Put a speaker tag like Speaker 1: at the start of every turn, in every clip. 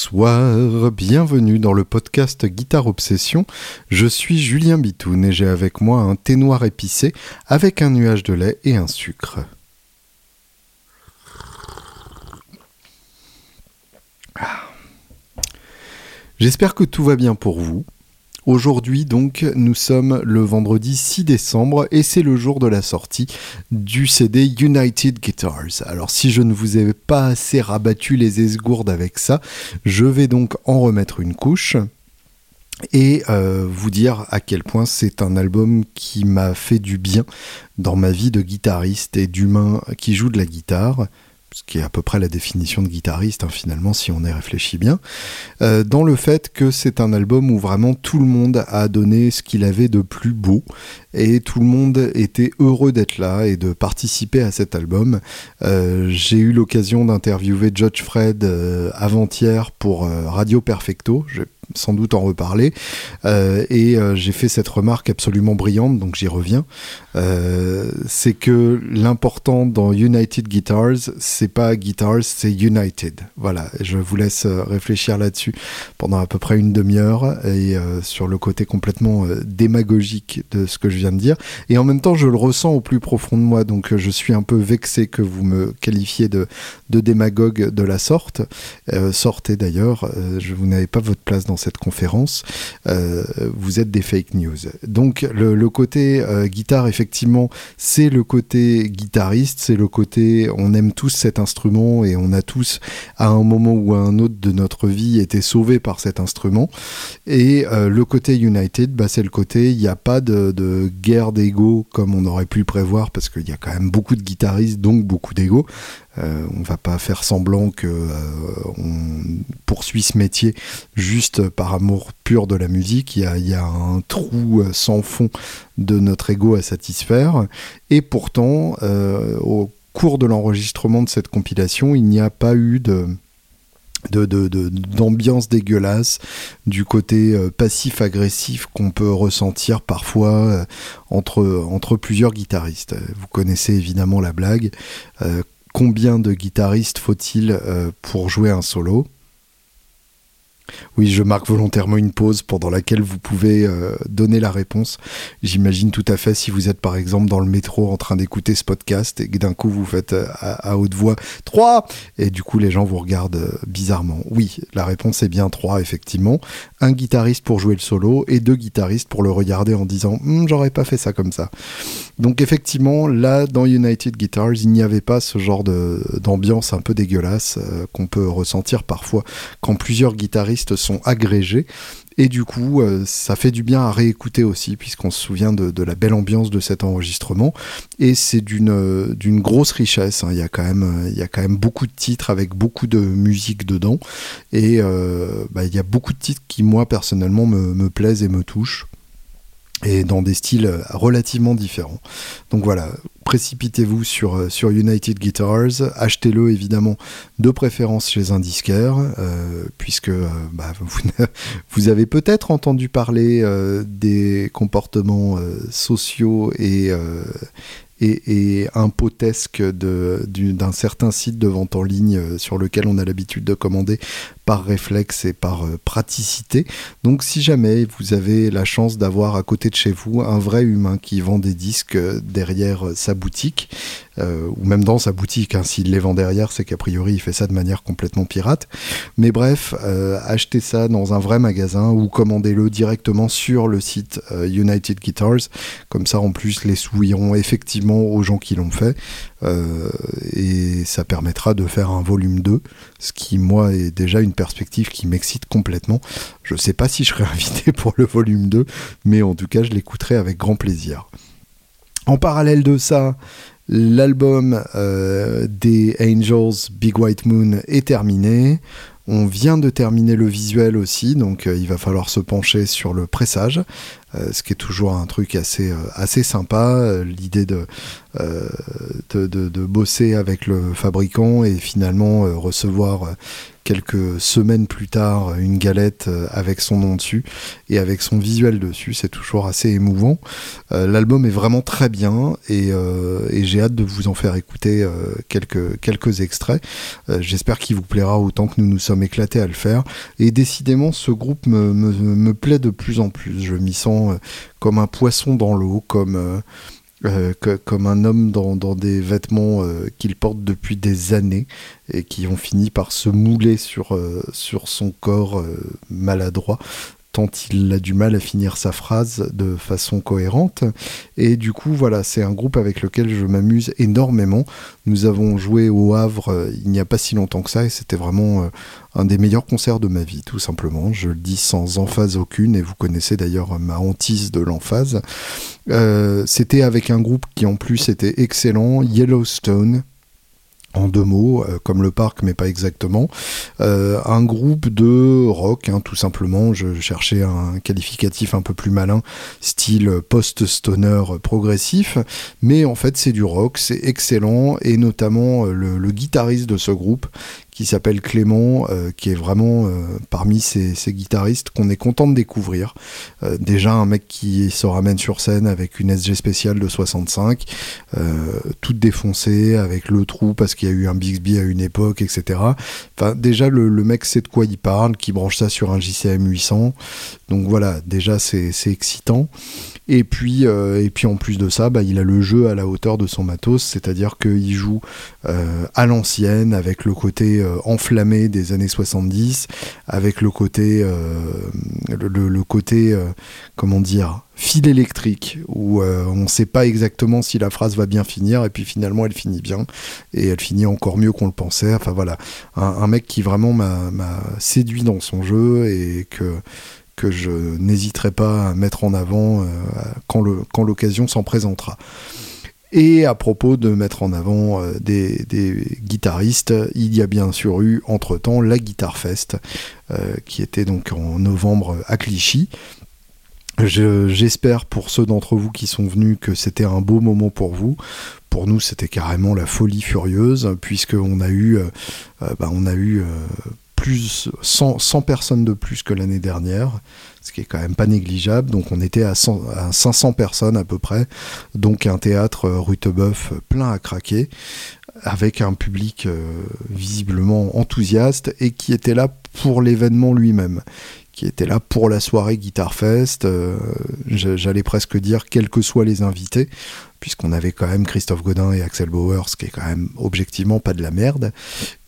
Speaker 1: Bonsoir, bienvenue dans le podcast Guitare Obsession. Je suis Julien Bitoun et j'ai avec moi un thé noir épicé avec un nuage de lait et un sucre. Ah. J'espère que tout va bien pour vous. Aujourd'hui donc nous sommes le vendredi 6 décembre et c'est le jour de la sortie du CD United Guitars. Alors si je ne vous ai pas assez rabattu les esgourdes avec ça, je vais donc en remettre une couche et euh, vous dire à quel point c'est un album qui m'a fait du bien dans ma vie de guitariste et d'humain qui joue de la guitare ce qui est à peu près la définition de guitariste hein, finalement si on y réfléchit bien, euh, dans le fait que c'est un album où vraiment tout le monde a donné ce qu'il avait de plus beau et tout le monde était heureux d'être là et de participer à cet album. Euh, j'ai eu l'occasion d'interviewer Judge Fred euh, avant-hier pour Radio Perfecto, sans doute en reparler, et j'ai fait cette remarque absolument brillante, donc j'y reviens. c'est que l'important dans United Guitars, c'est pas Guitars, c'est United. Voilà, je vous laisse euh, réfléchir là-dessus pendant à peu près une demi-heure et euh, sur le côté complètement euh, démagogique de ce que je viens de dire. Et en même temps, je le ressens au plus profond de moi, donc je suis un peu vexé que vous me qualifiez de, de démagogue de la sorte. sortez d'ailleurs, vous n'avez pas votre place dans cette conférence. vous êtes des fake news. Donc le, côté guitare, effectivement, c'est le côté guitariste, c'est le côté on aime tous cette instrument et on a tous, à un moment ou à un autre de notre vie, été sauvés par cet instrument. Et euh, le côté United, bah, c'est le côté, il n'y a pas de, guerre d'ego comme on aurait pu prévoir, parce qu'il y a quand même beaucoup de guitaristes, donc beaucoup d'ego. Euh, on va pas faire semblant que euh, on poursuit ce métier juste par amour pur de la musique. Il y a, un trou sans fond de notre ego à satisfaire. Et pourtant, au cours de l'enregistrement de cette compilation, il n'y a pas eu de d'ambiance dégueulasse, du côté euh, passif-agressif qu'on peut ressentir parfois euh, entre, plusieurs guitaristes. Vous connaissez évidemment la blague. Euh, combien de guitaristes faut-il pour jouer un solo? Oui, je marque volontairement une pause pendant laquelle vous pouvez euh, donner la réponse. J'imagine tout à fait si vous êtes par exemple dans le métro en train d'écouter ce podcast et que d'un coup vous faites euh, à, haute voix 3 et du coup les gens vous regardent euh, bizarrement. Oui, la réponse est bien 3 effectivement. Un guitariste pour jouer le solo et deux guitaristes pour le regarder en disant hm, j'aurais pas fait ça comme ça. Donc effectivement là dans United Guitars il n'y avait pas ce genre d'ambiance un peu dégueulasse qu'on peut ressentir parfois quand plusieurs guitaristes sont agrégés. Et du coup, euh, ça fait du bien à réécouter aussi, puisqu'on se souvient de, la belle ambiance de cet enregistrement. Et c'est d'une euh, grosse richesse. Hein. Il, y a quand même, euh, y quand même beaucoup de titres avec beaucoup de musique dedans. Et bah, il y a beaucoup de titres qui, moi, personnellement, me, me plaisent et me touchent et dans des styles relativement différents. Donc voilà, précipitez-vous sur, euh, sur United Guitars, achetez-le évidemment de préférence chez un disquaire, euh, puisque euh, bah, vous, avez peut-être entendu parler des comportements sociaux et, et, impotesque d'un certain site de vente en ligne euh, sur lequel on a l'habitude de commander par réflexe et par euh, praticité. Donc si jamais vous avez la chance d'avoir à côté de chez vous un vrai humain qui vend des disques euh, derrière sa boutique, ou même dans sa boutique, hein, s'il les vend derrière, c'est qu'a priori il fait ça de manière complètement pirate. Mais bref, achetez ça dans un vrai magasin ou commandez-le directement sur le site United Guitars. Comme ça en plus les sous iront effectivement aux gens qui l'ont fait. Euh, et ça permettra de faire un volume 2, ce qui, moi, est déjà une perspective qui m'excite complètement. Je sais pas si je serai invité pour le volume 2, mais en tout cas, je l'écouterai avec grand plaisir. En parallèle de ça, l'album euh, des Angels Big White Moon est terminé. On vient de terminer le visuel aussi, donc euh, il va falloir se pencher sur le pressage, euh, ce qui est toujours un truc assez, euh, assez sympa. L'idée de, de, bosser avec le fabricant et finalement recevoir quelques semaines plus tard une galette avec son nom dessus et avec son visuel dessus. C'est toujours assez émouvant. L'album est vraiment très bien et, j'ai hâte de vous en faire écouter quelques, quelques extraits. J'espère qu'il vous plaira autant que nous nous sommes éclatés à le faire. Et décidément, ce groupe me, me, me plaît de plus en plus. Je m'y sens comme un poisson dans l'eau, comme euh, comme un homme dans, des vêtements euh, qu'il porte depuis des années et qui ont fini par se mouler sur, euh, sur son corps maladroit tant il a du mal à finir sa phrase de façon cohérente. Et du coup, voilà, c'est un groupe avec lequel je m'amuse énormément. Nous avons joué au Havre euh, il n'y a pas si longtemps que ça, et c'était vraiment euh, un des meilleurs concerts de ma vie, tout simplement. Je le dis sans emphase aucune, et vous connaissez d'ailleurs ma hantise de l'emphase. Euh, c'était avec un groupe qui en plus était excellent, Yellowstone en deux mots, euh, comme le parc, mais pas exactement. Euh, un groupe de rock, hein, tout simplement. Je cherchais un qualificatif un peu plus malin, style post-stoner progressif. Mais en fait, c'est du rock, c'est excellent. Et notamment euh, le, guitariste de ce groupe, qui s'appelle Clément, euh, qui est vraiment euh, parmi ces, guitaristes qu'on est content de découvrir. Euh, déjà un mec qui se ramène sur scène avec une SG spéciale de 65, toute défoncée, avec le trou parce qu'il y a eu un Bixby à une époque, etc. Enfin, déjà le, mec sait de quoi il parle, qui branche ça sur un JCM 800. Donc voilà, déjà c'est excitant. Et puis, et puis en plus de ça, bah, il a le jeu à la hauteur de son matos, c'est-à-dire qu'il joue à l'ancienne, avec le côté enflammé des années 70, avec le côté, le, côté comment dire, fil électrique, où on ne sait pas exactement si la phrase va bien finir, et puis finalement elle finit bien, et elle finit encore mieux qu'on le pensait. Enfin voilà, un, mec qui vraiment m'a séduit dans son jeu, et que que je n'hésiterai pas à mettre en avant euh, quand l'occasion s'en présentera. Et à propos de mettre en avant euh, des, guitaristes, il y a bien sûr eu entre-temps la Guitar Fest, euh, qui était donc en novembre à Clichy. J'espère pour ceux d'entre vous qui sont venus que c'était un beau moment pour vous. Pour nous, c'était carrément la folie furieuse, puisqu'on a eu, bah, on a eu plus 100, personnes de plus que l'année dernière, ce qui est quand même pas négligeable. Donc on était à, 500 personnes à peu près, donc un théâtre euh, Rutebeuf plein à craquer, avec un public euh, visiblement enthousiaste et qui était là pour l'événement lui-même qui était là pour la soirée Guitar Fest. Euh, j'allais presque dire, quels que soient les invités, puisqu'on avait quand même Christophe Godin et Axel Bauer, ce qui est quand même objectivement pas de la merde.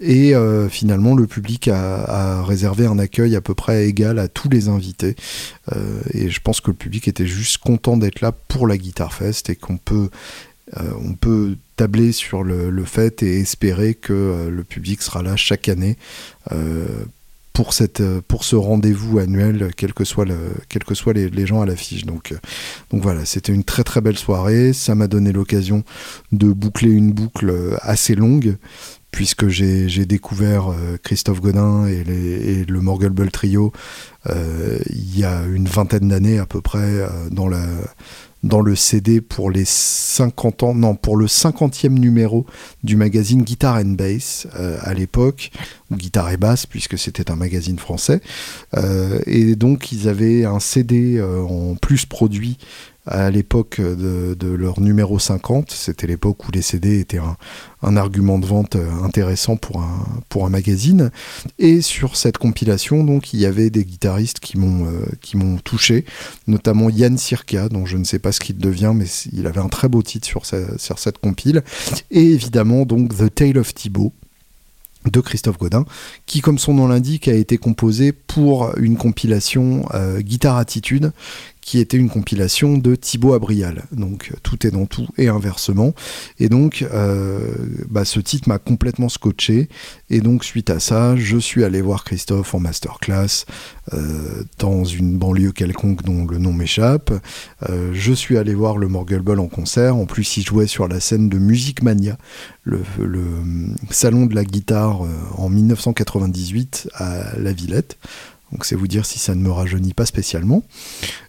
Speaker 1: Et euh, finalement, le public a, réservé un accueil à peu près égal à tous les invités. Euh, et je pense que le public était juste content d'être là pour la Guitar Fest et qu'on peut peut tabler sur le, fait et espérer que le public sera là chaque année pour, cette, euh, pour ce rendez-vous annuel, quels que soient, que les, les, gens à l'affiche. Donc, euh, donc voilà, c'était une très très belle soirée. Ça m'a donné l'occasion de boucler une boucle euh, assez longue, puisque j'ai découvert Christophe Godin et, le Morgul Trio il y a une vingtaine d'années à peu près dans la dans le CD pour les 50 ans, non, pour le 50e numéro du magazine Guitar and Bass euh, à l'époque, ou Guitare et Basse, puisque c'était un magazine français. Euh, et donc, ils avaient un CD euh, en plus produit à l'époque de, leur numéro 50. C'était l'époque où les CD étaient un, argument de vente euh, intéressant pour un, magazine. Et sur cette compilation, donc, il y avait des guitaristes qui m'ont euh, touché, notamment Yann Sirka, dont je ne sais pas ce qu'il devient, mais il avait un très beau titre sur, sur cette compile. Et évidemment, donc, The Tale of Thibaut de Christophe Godin, qui, comme son nom l'indique, a été composé pour une compilation euh, Guitare Attitude, qui était une compilation de Thibaut Abrial. Donc tout est dans tout et inversement. Et donc euh, bah, ce titre m'a complètement scotché. Et donc suite à ça, je suis allé voir Christophe en masterclass euh, dans une banlieue quelconque dont le nom m'échappe. Euh, je suis allé voir le Morgul en concert. En plus, il jouait sur la scène de Music Mania, le, salon de la guitare en 1998 à La Villette Donc c'est vous dire si ça ne me rajeunit pas spécialement.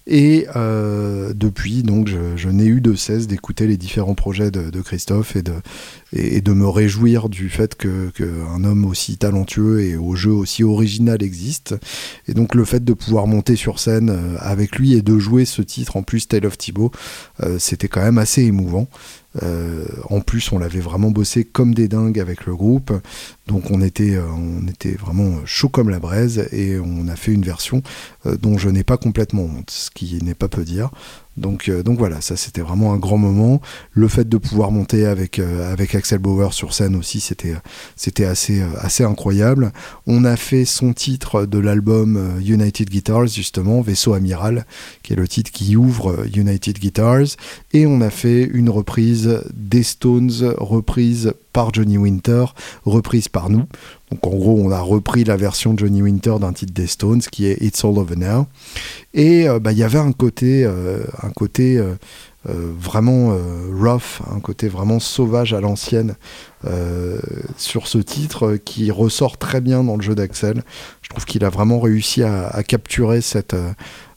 Speaker 1: Et euh, depuis, donc, je, n'ai eu de cesse d'écouter les différents projets de, Christophe et de, me réjouir du fait qu'un homme aussi talentueux et au jeu aussi original existe. Et donc le fait de pouvoir monter sur scène euh, avec lui et de jouer ce titre, en plus Tale of Thibaut, euh, c'était quand même assez émouvant. Euh, en plus, on l'avait vraiment bossé comme des dingues avec le groupe. Donc on était, euh, on était vraiment chaud comme la braise et on a fait une version euh, dont je n'ai pas complètement honte, ce qui n'est pas peu dire. Donc, euh, donc voilà, ça c'était vraiment un grand moment. Le fait de pouvoir monter avec, euh, avec Axel Bauer sur scène aussi, c'était, assez, euh, assez incroyable. On a fait son titre de l'album United Guitars, justement, Vaisseau Amiral, qui est le titre qui ouvre United Guitars. Et on a fait une reprise des Stones, reprise par Johnny Winter, reprise par nous. Donc en gros, on a repris la version de Johnny Winter d'un titre des Stones qui est It's All Over Now. Et euh, bah, il y avait un côté, euh, un côté euh, vraiment rough, un côté vraiment sauvage à l'ancienne sur ce titre qui ressort très bien dans le jeu d'Axel. Je trouve qu'il a vraiment réussi à capturer cette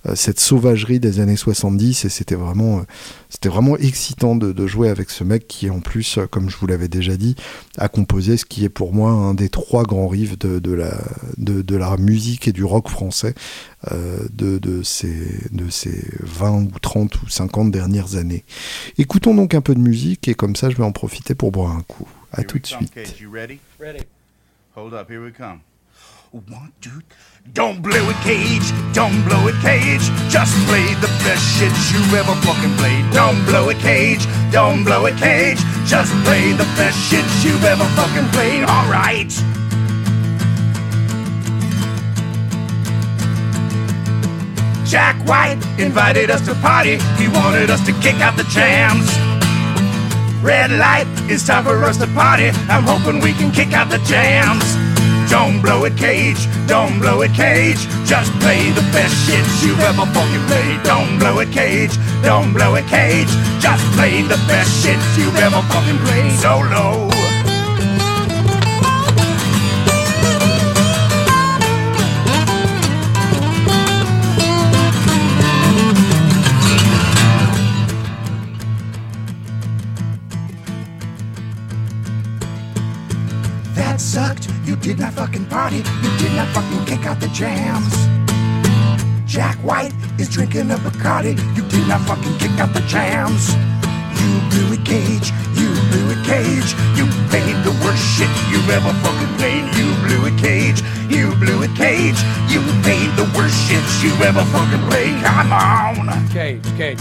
Speaker 1: euh, cette sauvagerie des années 70 et c'était vraiment, euh, c'était vraiment excitant de, jouer avec ce mec qui en plus, euh, comme je vous l'avais déjà dit, a composé ce qui est pour moi un des trois grands rives de, la, de, la musique et du rock français de, de, ces, de ces 20 ou 30 ou 50 dernières années. Écoutons donc un peu de musique et comme ça je vais en profiter pour boire un coup. À tout de suite. Hold up, here we come. One, two, don't blow it, Cage. Don't blow it, Cage. Just play the best shit you ever fucking played. Don't blow it, Cage. Don't blow it, Cage. Just play the best shit you ever fucking played. All right. Jack White invited us to party. He wanted us to kick out the jams. Red light, it's time for us to party. I'm hoping we can kick out the jams. Don't blow it, Cage. Don't blow it, Cage. Just play the best shit you've ever fucking played. Don't blow it, Cage. Don't blow it, Cage. Just play the best shit you've ever fucking played. Solo. That sucked. You did not fucking party. You did not fucking kick out the jams. Jack White is drinking a Bacardi. You did not fucking kick out the jams. You blew a Cage. You blew a Cage. You played the worst shit you've ever fucking played. You blew a Cage. You blew a Cage. You played the worst shit you've ever fucking played. Come on.
Speaker 2: Cage, Cage.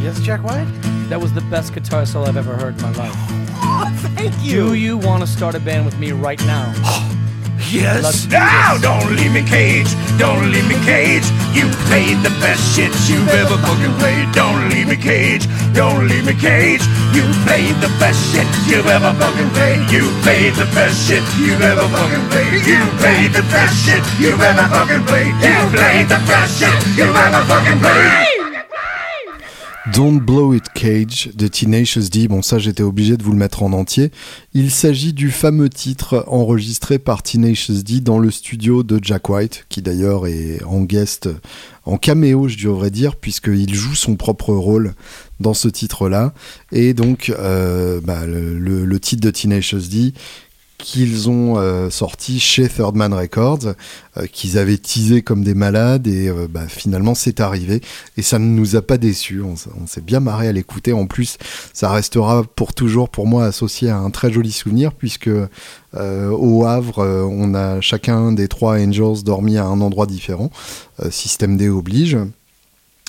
Speaker 3: Yes, Jack White?
Speaker 2: That was the best guitar solo I've ever heard in my life.
Speaker 3: Thank you.
Speaker 2: Do you want to start a band with me right now?
Speaker 3: yes. Now, don't leave me cage. Don't leave me cage. You played the best shit you've ever fucking played. Don't leave me cage. Don't leave me cage. You played the best shit you've ever fucking played. You played the best shit you've ever fucking played. You played the best shit you've ever fucking played. You played the best shit you've ever fucking played.
Speaker 1: Don't Blow It Cage de Tenacious D. Bon, ça, j'étais obligé de vous le mettre en entier. Il s'agit du fameux titre enregistré par Tenacious D dans le studio de Jack White, qui d'ailleurs est en guest, en caméo, je devrais dire, puisqu'il joue son propre rôle dans ce titre-là. Et donc, euh, bah, le, titre de Tenacious D qu'ils ont euh, sorti chez Third Man Records, euh, qu'ils avaient teasé comme des malades et euh, bah, finalement c'est arrivé et ça ne nous a pas déçus. On, s'est bien marré à l'écouter. En plus, ça restera pour toujours pour moi associé à un très joli souvenir puisque au Havre, on a chacun des trois Angels dormi à un endroit différent. système D oblige.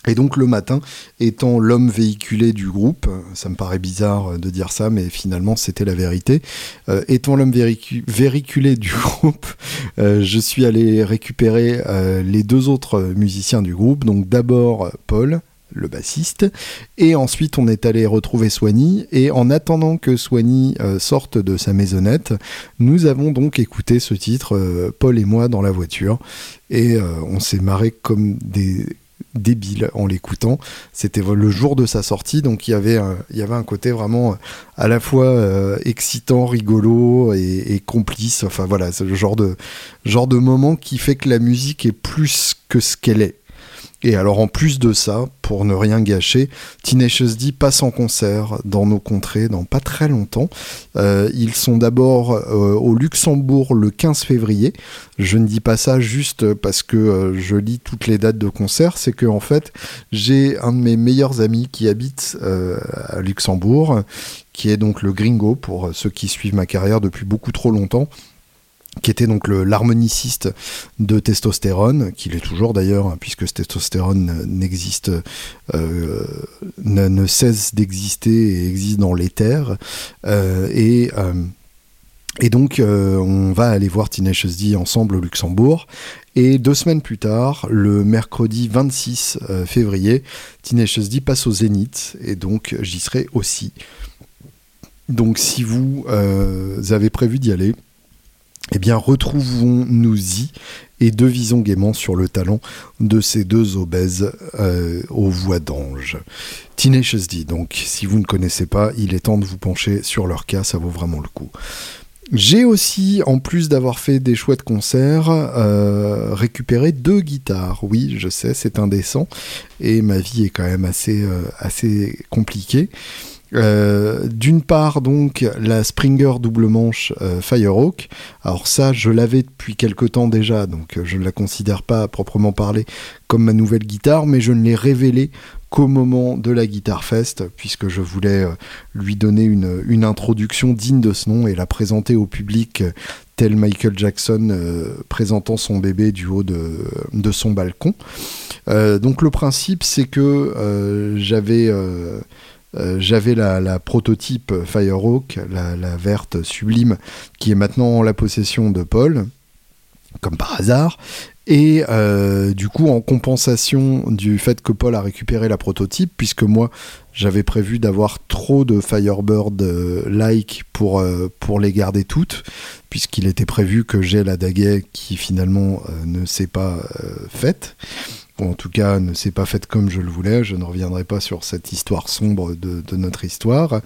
Speaker 1: Et donc le matin, étant l'homme véhiculé du groupe, ça me paraît bizarre de dire ça, mais finalement c'était la vérité, euh, étant l'homme véhiculé du groupe, euh, je suis allé récupérer euh, les deux autres musiciens du groupe, donc d'abord Paul, le bassiste, et ensuite on est allé retrouver Soigny, et en attendant que Soigny sorte de sa maisonnette, nous avons donc écouté ce titre, Paul et moi, dans la voiture, et on s'est marré comme des débile en l'écoutant. C'était le jour de sa sortie, donc il y avait un, côté vraiment à la fois euh, excitant, rigolo et, complice. Enfin voilà, c'est le genre de, genre de moment qui fait que la musique est plus que ce qu'elle est. Et alors en plus de ça, pour ne rien gâcher, Tenacious D passe en concert dans nos contrées dans pas très longtemps. Euh, ils sont d'abord euh, au Luxembourg le 15 février. Je ne dis pas ça juste parce que euh, je lis toutes les dates de concert, c'est que en fait j'ai un de mes meilleurs amis qui habite à Luxembourg, qui est donc le Gringo pour ceux qui suivent ma carrière depuis beaucoup trop longtemps qui était donc l'harmoniciste de testostérone, qu'il est toujours d'ailleurs, hein, puisque ce testostérone n'existe, euh, ne, cesse d'exister et existe dans l'éther. Euh, et, euh, et donc, on va aller voir Tenacious D ensemble au Luxembourg. Et deux semaines plus tard, le mercredi 26 février, Tenacious D passe au Zénith, et donc j'y serai aussi. Donc si vous avez prévu d'y aller, eh bien, retrouvons-nous-y et devisons gaiement sur le talent de ces deux obèses euh, aux voix d'ange. Tenacious D, donc, si vous ne connaissez pas, il est temps de vous pencher sur leur cas, ça vaut vraiment le coup. J'ai aussi, en plus d'avoir fait des chouettes concerts, euh, récupéré deux guitares. Oui, je sais, c'est indécent, et ma vie est quand même assez, euh, assez compliquée. Euh, d'une part, donc, la Springer double manche euh, Firehawk. Alors, ça, je l'avais depuis quelque temps déjà, donc euh, je ne la considère pas à proprement parler comme ma nouvelle guitare, mais je ne l'ai révélée qu'au moment de la Guitar Fest, puisque je voulais lui donner une, introduction digne de ce nom et la présenter au public tel Michael Jackson présentant son bébé du haut de, de son balcon. donc le principe c'est que j'avais euh, j'avais la, prototype Firehawk, la, verte sublime, qui est maintenant en la possession de Paul, comme par hasard. Et euh, du coup, en compensation du fait que Paul a récupéré la prototype, puisque moi j'avais prévu d'avoir trop de Firebird-like pour, euh, pour les garder toutes, puisqu'il était prévu que j'ai la daguet qui finalement ne s'est pas faite en tout cas ne s'est pas faite comme je le voulais. Je ne reviendrai pas sur cette histoire sombre de, notre histoire.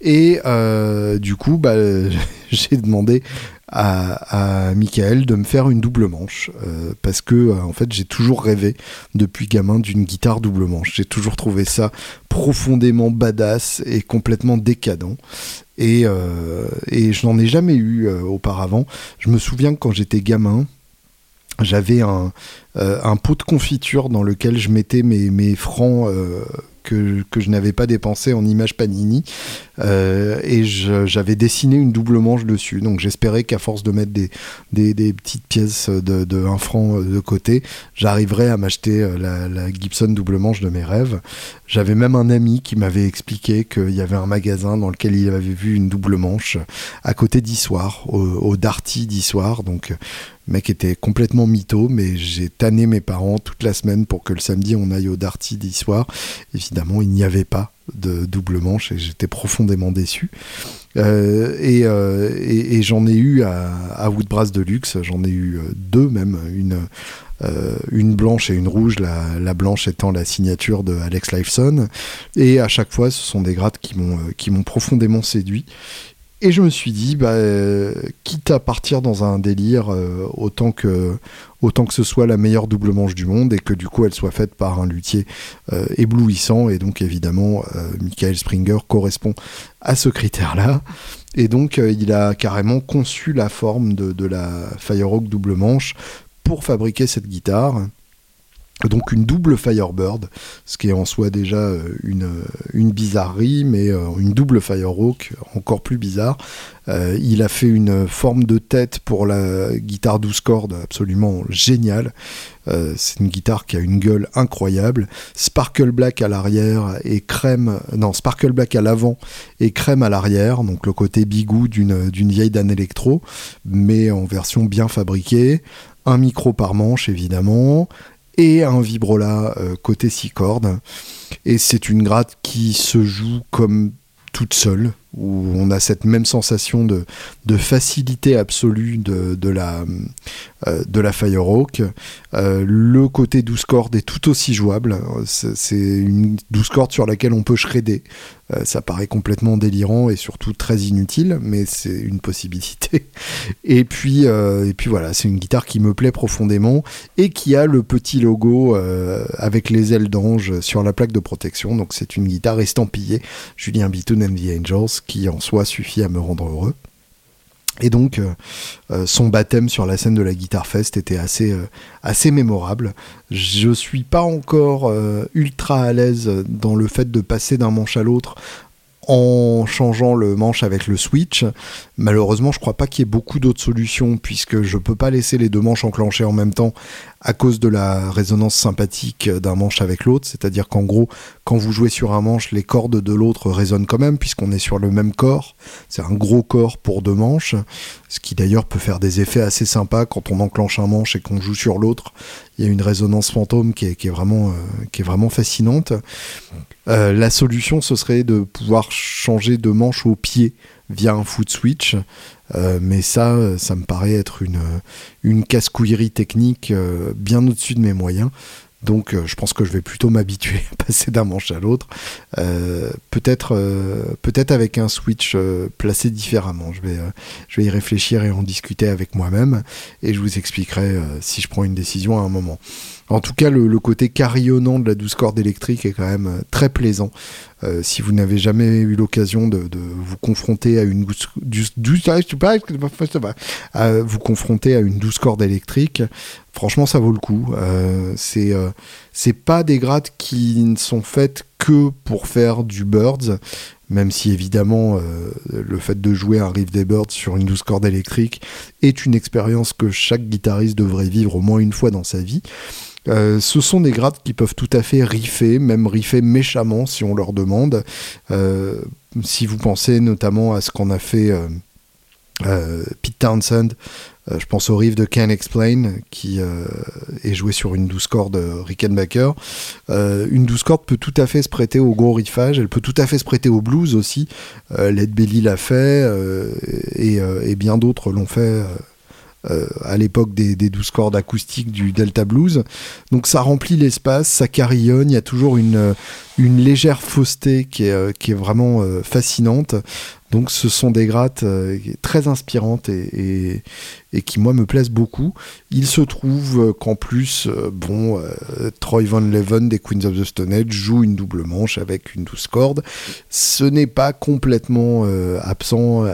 Speaker 1: Et euh, du coup, bah, j'ai demandé à, à, Michael de me faire une double manche euh, parce que euh, en fait j'ai toujours rêvé depuis gamin d'une guitare double manche. J'ai toujours trouvé ça profondément badass et complètement décadent. Et, et je n'en ai jamais eu auparavant. Je me souviens que quand j'étais gamin, j'avais un, euh, un pot de confiture dans lequel je mettais mes, francs euh, que, que, je n'avais pas dépensé en images Panini euh, et j'avais dessiné une double manche dessus. Donc j'espérais qu'à force de mettre des, des, petites pièces de, de 1 franc de côté j'arriverais à m'acheter la, Gibson double manche de mes rêves. J'avais même un ami qui m'avait expliqué qu'il y avait un magasin dans lequel il avait vu une double manche à côté d'Issoir au, au Darty d'Issoir donc mec était complètement mytho, mais j'ai tanné mes parents toute la semaine pour que le samedi on aille au Darty d'histoire. Évidemment, il n'y avait pas de double manche et j'étais profondément déçu. Euh, euh, et, j'en ai eu à, à Woodbrass Deluxe, j'en ai eu euh, deux même, une, une blanche et une rouge, la, la, blanche étant la signature de Alex Lifeson. Et à chaque fois, ce sont des grades qui m'ont profondément séduit. Et je me suis dit, bah, euh, quitte à partir dans un délire, euh, autant, que, ce soit la meilleure double manche du monde et que du coup elle soit faite par un luthier euh, éblouissant. Et donc évidemment, Michael Springer correspond à ce critère-là. Et donc il a carrément conçu la forme de, de la Firehawk double manche pour fabriquer cette guitare. Donc une double Firebird, ce qui est en soi déjà euh, une, bizarrerie, mais euh, une double Firehawk, encore plus bizarre. Euh, il a fait une forme de tête pour la guitare 12 cordes absolument géniale. c'est une guitare qui a une gueule incroyable. Sparkle Black à l'arrière et crème... Non, Sparkle Black à l'avant et crème à l'arrière, donc le côté bigou d'une vieille Dan électro, mais en version bien fabriquée. Un micro par manche évidemment, et un vibrola euh, côté 6 cordes. Et c'est une gratte qui se joue comme toute seule, où on a cette même sensation de, facilité absolue de, de la, euh, de la Firehawk. Euh, le côté 12 cordes est tout aussi jouable. C'est une 12 cordes sur laquelle on peut shredder. Euh, ça paraît complètement délirant et surtout très inutile, mais c'est une possibilité. et puis, et puis voilà, c'est une guitare qui me plaît profondément et qui a le petit logo avec les ailes d'ange sur la plaque de protection. Donc c'est une guitare estampillée Julien Bitoun and the Angels qui en soi suffit à me rendre heureux. Et donc, euh, euh, son baptême sur la scène de la Guitar Fest était assez, euh, assez mémorable. Je suis pas encore ultra à l'aise dans le fait de passer d'un manche à l'autre en changeant le manche avec le switch. Malheureusement, je crois pas qu'il y ait beaucoup d'autres solutions puisque je peux pas laisser les deux manches enclenchées en même temps à cause de la résonance sympathique d'un manche avec l'autre. C'est-à-dire qu'en gros, quand vous jouez sur un manche, les cordes de l'autre résonnent quand même puisqu'on est sur le même corps. C'est un gros corps pour deux manches, ce qui d'ailleurs peut faire des effets assez sympas quand on enclenche un manche et qu'on joue sur l'autre. Il y a une résonance fantôme qui est, vraiment, euh, qui est vraiment fascinante. Euh, la solution, ce serait de pouvoir changer de manche au pied via un foot switch. Euh, mais ça, ça me paraît être une, une casse-couillerie technique bien au-dessus de mes moyens. Donc je pense que je vais plutôt m'habituer à passer d'un manche à l'autre. peut-être avec un switch placé différemment. Je vais y réfléchir et en discuter avec moi-même. Et je vous expliquerai si je prends une décision à un moment. En tout cas, le, côté carillonnant de la douze cordes électrique est quand même euh, très plaisant. Euh, si vous n'avez jamais eu l'occasion de, vous confronter à une vous confronter à une cordes électrique, franchement, ça vaut le coup. Euh, c'est c'est pas des grades qui ne sont faites que pour faire du birds même si évidemment le fait de jouer un riff des Birds sur une douze cordes électrique est une expérience que chaque guitariste devrait vivre au moins une fois dans sa vie. Euh, ce sont des grades qui peuvent tout à fait riffer, même riffer méchamment si on leur demande. Euh, si vous pensez notamment à ce qu'on a fait euh, Pete Townsend, je pense au riff de Can Explain qui est joué sur une douce corde Rickenbacker. une douce corde peut tout à fait se prêter au gros riffage, elle peut tout à fait se prêter au blues aussi. Led Belly l'a fait et, bien d'autres l'ont fait euh, à l'époque des, des 12 cordes acoustiques du Delta Blues. Donc ça remplit l'espace, ça carillonne, il y a toujours une, euh, une légère fausseté qui est, euh, qui est vraiment fascinante. Donc ce sont des grattes très inspirantes et, et qui moi me plaisent beaucoup. Il se trouve qu'en plus, euh, bon, euh, Troy Van Leven des Queens of the Stone Age joue une double manche avec une douce corde. Ce n'est pas complètement euh, absent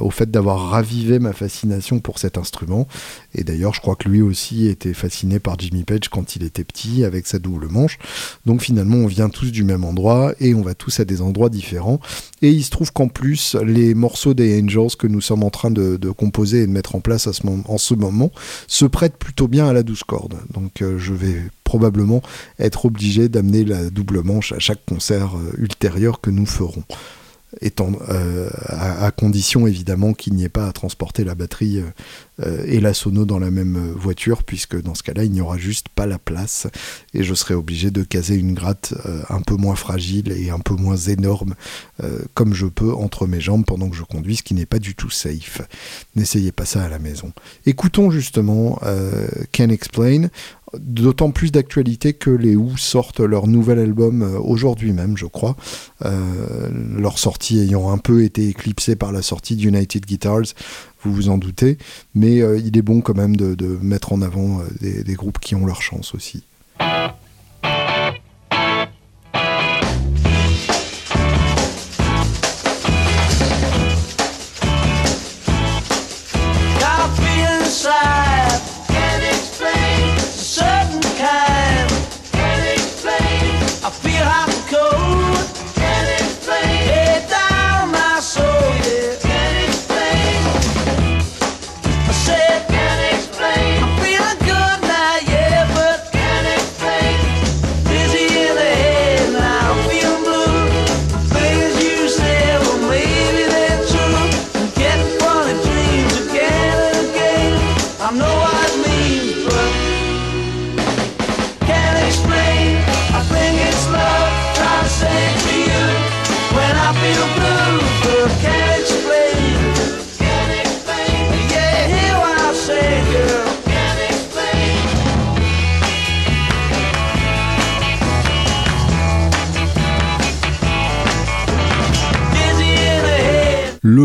Speaker 1: au fait d'avoir ravivé ma fascination pour cet instrument. Et d'ailleurs, je crois que lui aussi était fasciné par Jimmy Page quand il était petit avec sa double manche. Donc finalement, on vient tous du même endroit et on va tous à des endroits différents. Et il se trouve qu'en plus, les morceaux des Angels que nous sommes en train de, composer et de mettre en place en ce moment se prête plutôt bien à la douce corde. Donc euh, je vais probablement être obligé d'amener la double manche à chaque concert euh, ultérieur que nous ferons étant, euh, à, condition évidemment qu'il n'y ait pas à transporter la batterie euh, euh, et la sono dans la même voiture, puisque dans ce cas-là, il n'y aura juste pas la place et je serai obligé de caser une gratte un peu moins fragile et un peu moins énorme, comme je peux entre mes jambes pendant que je conduis, ce qui n'est pas du tout safe. N'essayez pas ça à la maison. Écoutons justement Can Explain d'autant plus d'actualité que les Who sortent leur nouvel album euh, aujourd'hui même, je crois. Euh, leur sortie ayant un peu été éclipsée par la sortie d'United Guitars, vous vous en doutez. Mais euh, il est bon quand même de, mettre en avant des groupes qui ont leur chance aussi.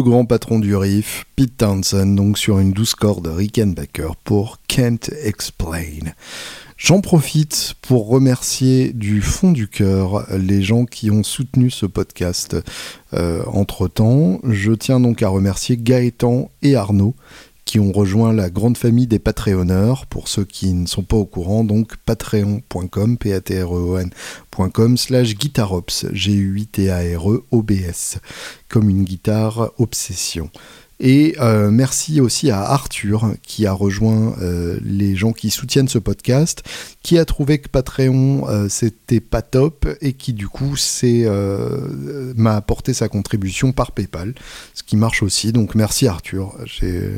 Speaker 1: Grand patron du riff, Pete Townsend, donc sur une douce corde Rickenbacker pour Can't Explain. J'en profite pour remercier du fond du cœur les gens qui ont soutenu ce podcast euh, entre-temps. Je tiens donc à remercier Gaëtan et Arnaud qui ont rejoint la grande famille des Patreonneurs. Pour ceux qui ne sont pas au courant, donc patreon.com, p a t e slash guitarops, g u i t a r e o b s, comme une guitare obsession. Et euh, merci aussi à Arthur qui a rejoint euh, les gens qui soutiennent ce podcast, qui a trouvé que Patreon euh, c'était pas top et qui du coup m'a apporté sa contribution par PayPal, ce qui marche aussi. Donc merci Arthur, j'ai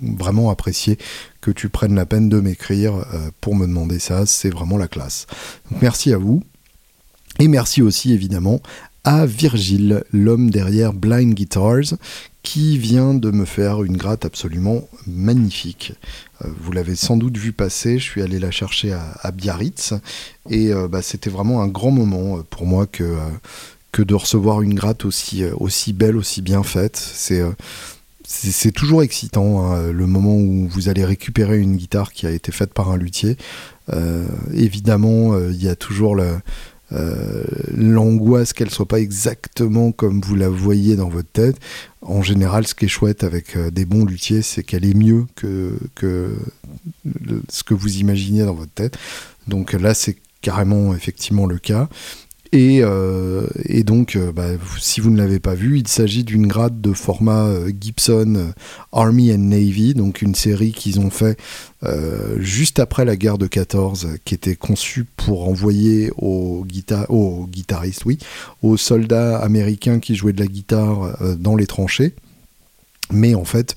Speaker 1: vraiment apprécié que tu prennes la peine de m'écrire pour me demander ça, c'est vraiment la classe. Merci à vous. Et merci aussi évidemment à Virgile, l'homme derrière Blind Guitars, qui vient de me faire une gratte absolument magnifique. Euh, vous l'avez sans doute vu passer, je suis allé la chercher à, Biarritz, et euh, bah, c'était vraiment un grand moment euh, pour moi que, que de recevoir une gratte aussi, aussi belle, aussi bien faite. C'est c'est toujours excitant hein, le moment où vous allez récupérer une guitare qui a été faite par un luthier. évidemment, il y a toujours le, euh, l'angoisse qu'elle soit pas exactement comme vous la voyez dans votre tête. En général, ce qui est chouette avec euh, des bons luthiers, c'est qu'elle est mieux que, que ce que vous imaginez dans votre tête. Donc là, c'est carrément effectivement le cas. Et, euh, et donc, euh, bah, si vous ne l'avez pas vu, il s'agit d'une grade de format euh, Gibson Army and Navy, donc une série qu'ils ont fait juste après la guerre de 14, qui était conçue pour envoyer aux, aux guitaristes, oui, aux soldats américains qui jouaient de la guitare dans les tranchées. Mais en fait,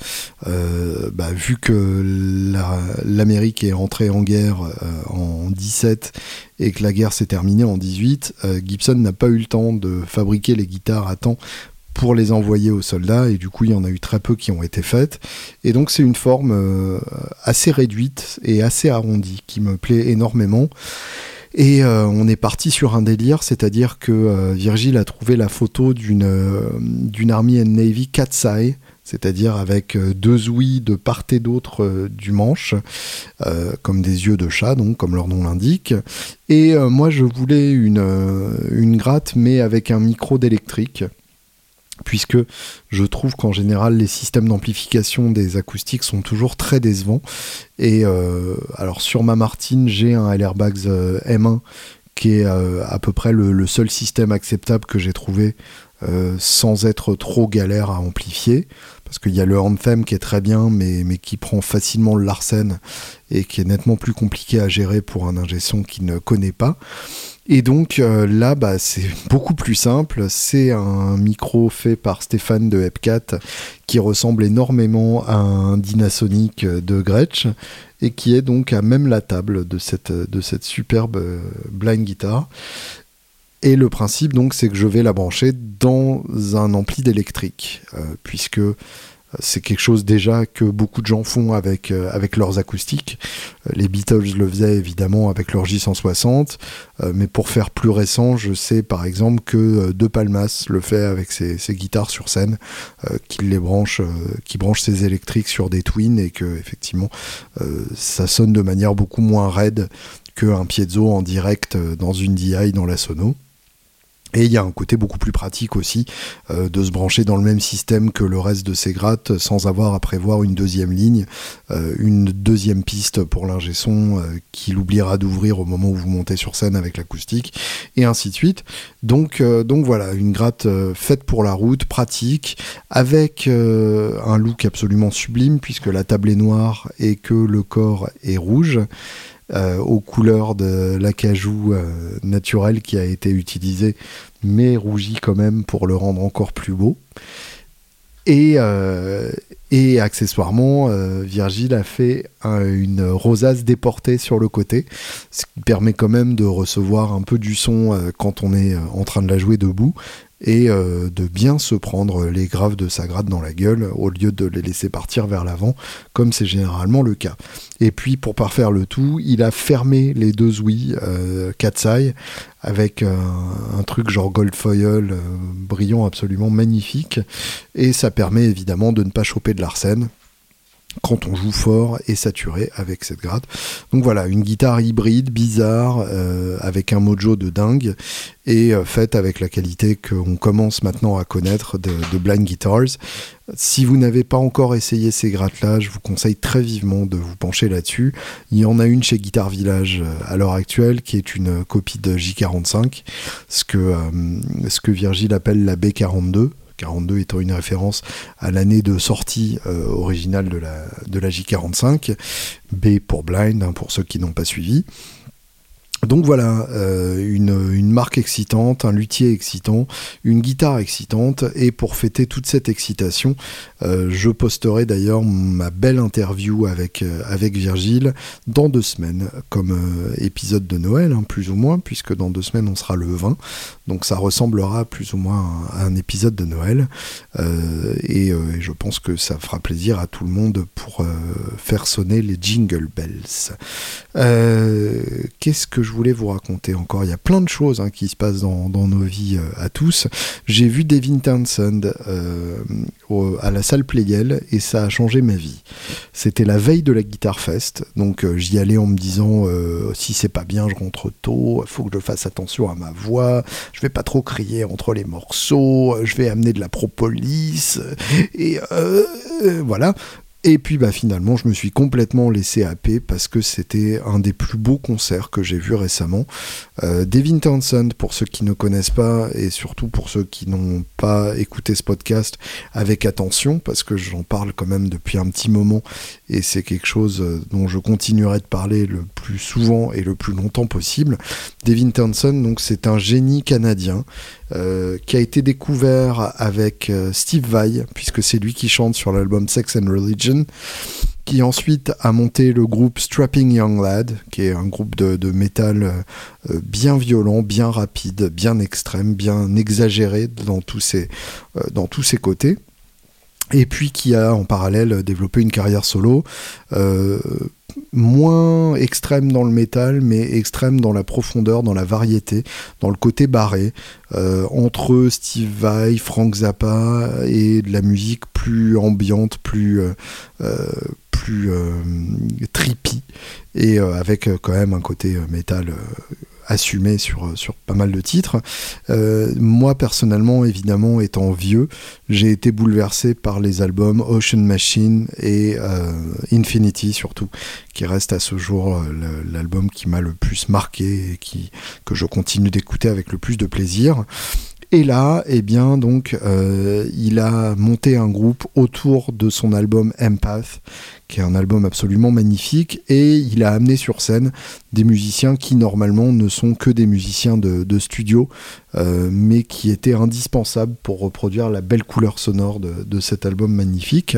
Speaker 1: euh, bah, vu que l'Amérique est entrée en guerre euh, en 17 et que la guerre s'est terminée en 18, euh, Gibson n'a pas eu le temps de fabriquer les guitares à temps pour les envoyer aux soldats. Et du coup il y en a eu très peu qui ont été faites. Et donc c'est une forme assez réduite et assez arrondie qui me plaît énormément. Et on est parti sur un délire, c'est-à-dire que Virgile a trouvé la photo d'une d'une Army and Navy Cat's Eye, c'est-à-dire avec euh, deux ouïes de part et d'autre euh, du manche, euh, comme des yeux de chat, donc comme leur nom l'indique. Et moi, je voulais une, une gratte, mais avec un micro d'électrique puisque je trouve qu'en général les systèmes d'amplification des acoustiques sont toujours très décevants. Et alors sur ma Martine, j'ai un LR M1 qui est à peu près le, seul système acceptable que j'ai trouvé sans être trop galère à amplifier parce qu'il y a le Anthem qui est très bien, mais, qui prend facilement le Larsen et qui est nettement plus compliqué à gérer pour un ingé son qui ne connaît pas. Et donc euh, là, bah, c'est beaucoup plus simple. C'est un micro fait par Stéphane de Epcat qui ressemble énormément à un Dynasonic de Gretsch et qui est donc à même la table de cette, de cette superbe euh, blind guitar. Et le principe, donc, c'est que je vais la brancher dans un ampli d'électrique, euh, puisque euh, c'est quelque chose déjà que beaucoup de gens font avec, euh, leurs acoustiques. les Beatles le faisaient évidemment avec leur J160, mais pour faire plus récent, je sais par exemple que De Palmas le fait avec ses, guitares sur scène, qu'il les branche, qui branche ses électriques sur des twins et que effectivement ça sonne de manière beaucoup moins raide qu'un piezo en direct dans une DI dans la sono. Et il y a un côté beaucoup plus pratique aussi euh, de se brancher dans le même système que le reste de ces grattes sans avoir à prévoir une deuxième ligne, euh, une deuxième piste pour l'ingé son euh, qu'il oubliera d'ouvrir au moment où vous montez sur scène avec l'acoustique, et ainsi de suite. Donc, donc voilà, une gratte faite pour la route, pratique, avec un look absolument sublime puisque la table est noire et que le corps est rouge. Euh, aux couleurs de l'acajou euh, naturel qui a été utilisé, mais rougi quand même pour le rendre encore plus beau. Et, euh, Et accessoirement, Virgile a fait une rosace déportée sur le côté, ce qui permet quand même de recevoir un peu du son quand on est en train de la jouer debout, et euh, de bien se prendre les graves de sa grade dans la gueule au lieu de les laisser partir vers l'avant comme c'est généralement le cas. Et puis pour parfaire le tout, il a fermé les deux ouïes euh, avec euh, un truc genre gold foil brillant absolument magnifique et ça permet évidemment de ne pas choper de l'arsène quand on joue fort et saturé avec cette grade. Donc voilà, une guitare hybride, bizarre, euh, avec un mojo de dingue, et euh, faite avec la qualité qu'on commence maintenant à connaître de, Blind Guitars. Si vous n'avez pas encore essayé ces grattes-là, je vous conseille très vivement de vous pencher là-dessus. Il y en a une chez Guitar Village euh, à l'heure actuelle, qui est une copie de J45, ce que, ce que Virgile appelle la B42. 42 étant une référence à l'année de sortie euh, originale de la, de la J45, B pour Blind, hein, pour ceux qui n'ont pas suivi. Donc voilà, euh, une, marque excitante, un luthier excitant, une guitare excitante, et pour fêter toute cette excitation, euh, je posterai d'ailleurs ma belle interview avec, euh, Virgile dans deux semaines, comme épisode de Noël, hein, plus ou moins, puisque dans deux semaines on sera le 20, donc ça ressemblera plus ou moins à un épisode de Noël, et, je pense que ça fera plaisir à tout le monde pour faire sonner les jingle bells. Voulais vous raconter encore. Il y a plein de choses hein, qui se passent dans, nos vies euh, à tous. J'ai vu Devin Townsend euh, à la salle Playel et ça a changé ma vie. C'était la veille de la Guitar Fest, donc euh, j'y allais en me disant si c'est pas bien, je rentre tôt, faut que je fasse attention à ma voix, je vais pas trop crier entre les morceaux, je vais amener de la propolis et voilà. Et puis bah, finalement, je me suis complètement laissé happer parce que c'était un des plus beaux concerts que j'ai vu récemment. Euh, Devin Townsend, pour ceux qui ne connaissent pas, et surtout pour ceux qui n'ont pas écouté ce podcast avec attention, parce que j'en parle quand même depuis un petit moment, et c'est quelque chose euh, dont je continuerai de parler le plus souvent et le plus longtemps possible. Devin Townsend, donc c'est un génie canadien euh, qui a été découvert avec euh, Steve Vai, puisque c'est lui qui chante sur l'album Sex and Religion, qui ensuite a monté le groupe Strapping Young Lad, qui est un groupe de, de métal euh, bien violent, bien rapide, bien extrême, bien exagéré dans tous ses, dans tous ses côtés. Et puis qui a en parallèle développé une carrière solo euh, moins extrême dans le métal, mais extrême dans la profondeur, dans la variété, dans le côté barré, euh, entre Steve Vai, Frank Zappa et de la musique plus ambiante, plus, euh, plus trippy, et avec quand même un côté métal assumé sur, sur pas mal de titres. Euh, moi, personnellement, évidemment, étant vieux, j'ai été bouleversé par les albums Ocean Machine et euh, Infinity, surtout, qui reste à ce jour euh, l'album qui m'a le plus marqué et qui, que je continue d'écouter avec le plus de plaisir. Et là, eh bien, donc, il a monté un groupe autour de son album Empath, qui est un album absolument magnifique, et il a amené sur scène des musiciens qui normalement ne sont que des musiciens de, studio, euh, mais qui étaient indispensables pour reproduire la belle couleur sonore de, cet album magnifique,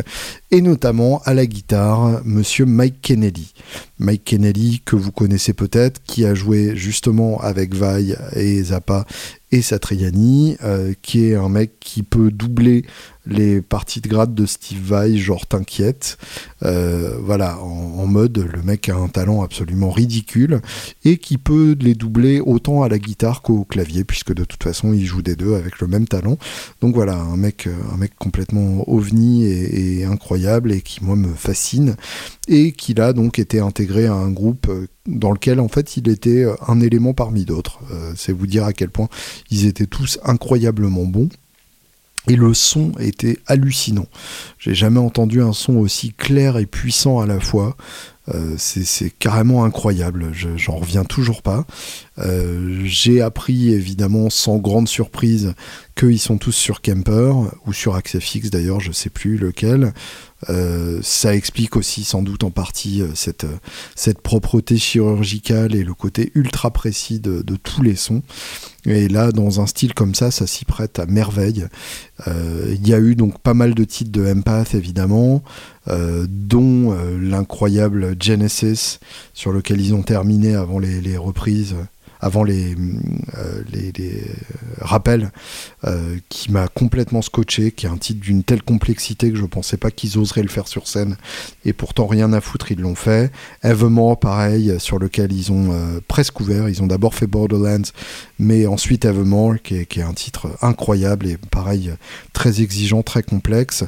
Speaker 1: et notamment à la guitare, monsieur Mike Kennedy. Mike Kennedy, que vous connaissez peut-être, qui a joué justement avec Vai et Zappa et Satriani, euh, qui est un mec qui peut doubler les parties de grade de Steve Vai, genre t'inquiète. Euh, voilà, en, mode le mec a un talent absolument ridicule et qui peut les doubler autant à la guitare qu'au clavier, puisque de toute façon il joue des deux avec le même talent. Donc voilà, un mec, un mec complètement ovni et, incroyable et qui moi me fascine et qui a donc été intégré à un groupe dans lequel en fait il était un élément parmi d'autres. Euh, c'est vous dire à quel point ils étaient tous incroyablement bons. Et le son était hallucinant. J'ai jamais entendu un son aussi clair et puissant à la fois. Euh, c'est carrément incroyable, j'en reviens toujours pas. Euh, j'ai appris évidemment sans grande surprise qu'ils sont tous sur Kemper ou sur Axefix d'ailleurs, je sais plus lequel. Euh, ça explique aussi sans doute en partie cette, cette propreté chirurgicale et le côté ultra précis de, tous les sons. Et là, dans un style comme ça, ça s'y prête à merveille. Il y a eu donc pas mal de titres de Empath évidemment, dont l'incroyable Genesis, sur lequel ils ont terminé avant les reprises avant les, euh, les, rappels, euh, qui m'a complètement scotché, qui est un titre d'une telle complexité que je pensais pas qu'ils oseraient le faire sur scène, et pourtant rien à foutre, ils l'ont fait. Evermore, pareil, sur lequel ils ont euh, presque ouvert, ils ont d'abord fait Borderlands, mais ensuite Evermore, qui est, qui est un titre incroyable et pareil, très exigeant, très complexe.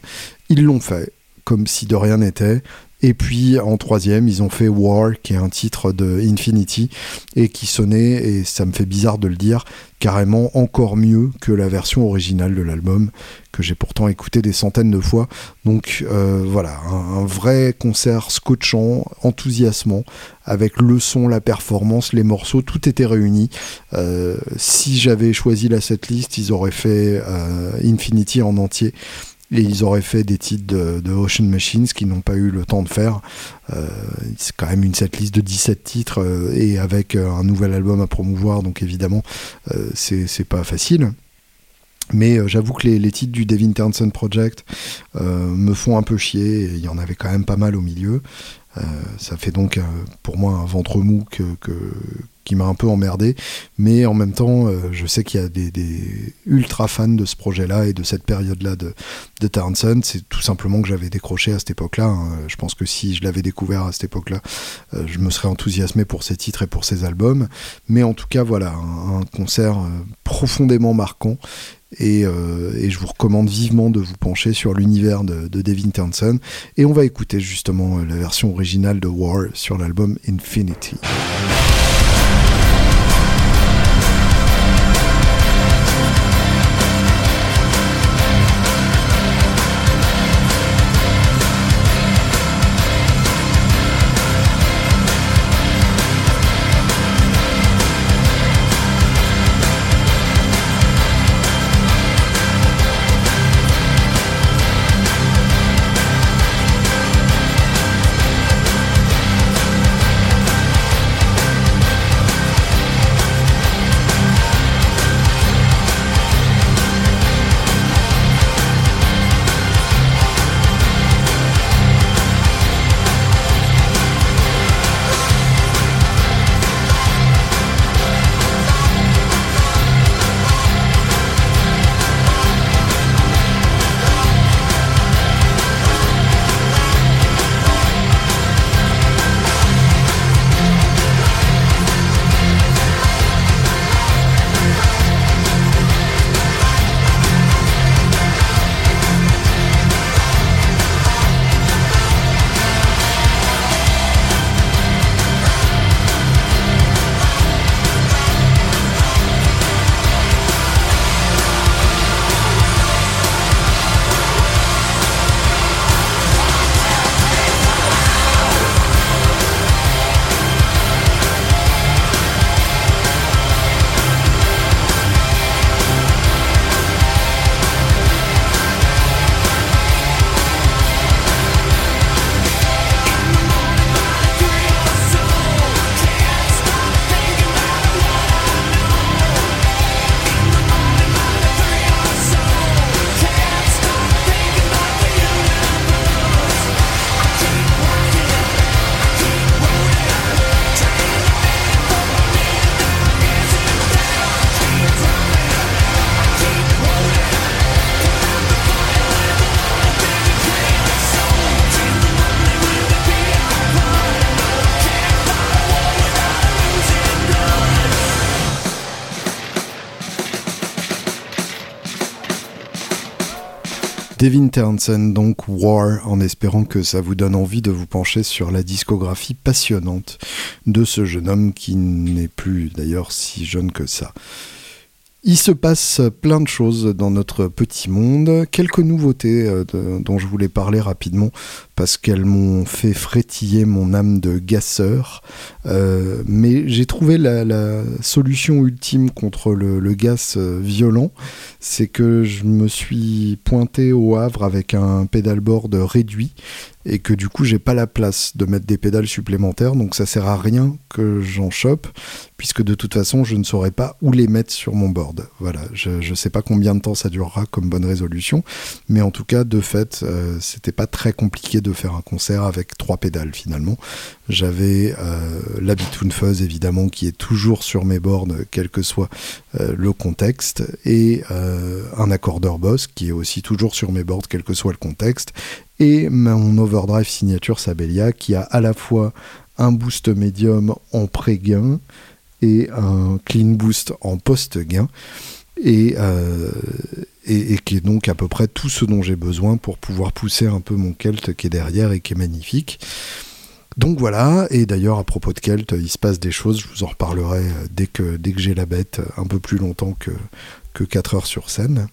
Speaker 1: Ils l'ont fait comme si de rien n'était. Et puis en troisième, ils ont fait War, qui est un titre de Infinity, et qui sonnait, et ça me fait bizarre de le dire, carrément encore mieux que la version originale de l'album, que j'ai pourtant écouté des centaines de fois. Donc euh, voilà, un, vrai concert scotchant, enthousiasmant, avec le son, la performance, les morceaux, tout était réuni. Euh, si j'avais choisi la setlist, ils auraient fait euh, Infinity en entier et ils auraient fait des titres de, Ocean Machines qui n'ont pas eu le temps de faire. Euh, c'est quand même une setlist de 17 titres euh, et avec euh, un nouvel album à promouvoir, donc évidemment, c'est pas facile. Mais j'avoue que les, titres du Devin Townsend Project me font un peu chier, il y en avait quand même pas mal au milieu. ça fait donc pour moi un ventre mou que, qui m'a un peu emmerdé, mais en même temps, euh, je sais qu'il y a des, ultra fans de ce projet-là et de cette période-là de, de Townsend. C'est tout simplement que j'avais décroché à cette époque-là. Hein. Je pense que si je l'avais découvert à cette époque-là, euh, je me serais enthousiasmé pour ses titres et pour ses albums. Mais en tout cas, voilà, un, concert euh, profondément marquant. Et, je vous recommande vivement de vous pencher sur l'univers de, de, Devin Townsend. Et on va écouter justement la version originale de War sur l'album Infinity. Devin Townsend, donc War, en espérant que ça vous donne envie de vous pencher sur la discographie passionnante de ce jeune homme qui n'est plus d'ailleurs si jeune que ça. Il se passe plein de choses dans notre petit monde. Quelques nouveautés euh, dont je voulais parler rapidement parce qu'elles m'ont fait frétiller mon âme de gasseur. Euh, mais j'ai trouvé la, solution ultime contre le, gaz violent, c'est que je me suis pointé au Havre avec un pédalboard réduit et que du coup j'ai pas la place de mettre des pédales supplémentaires donc ça sert à rien que j'en chope puisque de toute façon je ne saurais pas où les mettre sur mon board. Voilà je, ne sais pas combien de temps ça durera comme bonne résolution mais en tout cas de fait euh, c'était pas très compliqué de faire un concert avec trois pédales finalement. J'avais euh, la Bitoon Fuzz évidemment qui est toujours sur mes boards quel que soit euh, le contexte et un accordeur boss qui est aussi toujours sur mes boards quel que soit le contexte et mon overdrive signature Sabelia qui a à la fois un boost médium en pré-gain et un clean boost en post-gain et, euh, et, qui est donc à peu près tout ce dont j'ai besoin pour pouvoir pousser un peu mon Kelt qui est derrière et qui est magnifique. Donc voilà, et d'ailleurs à propos de Kelt, il se passe des choses, je vous en reparlerai euh, dès que, dès que j'ai la bête un peu plus longtemps que, que 4 heures sur scène.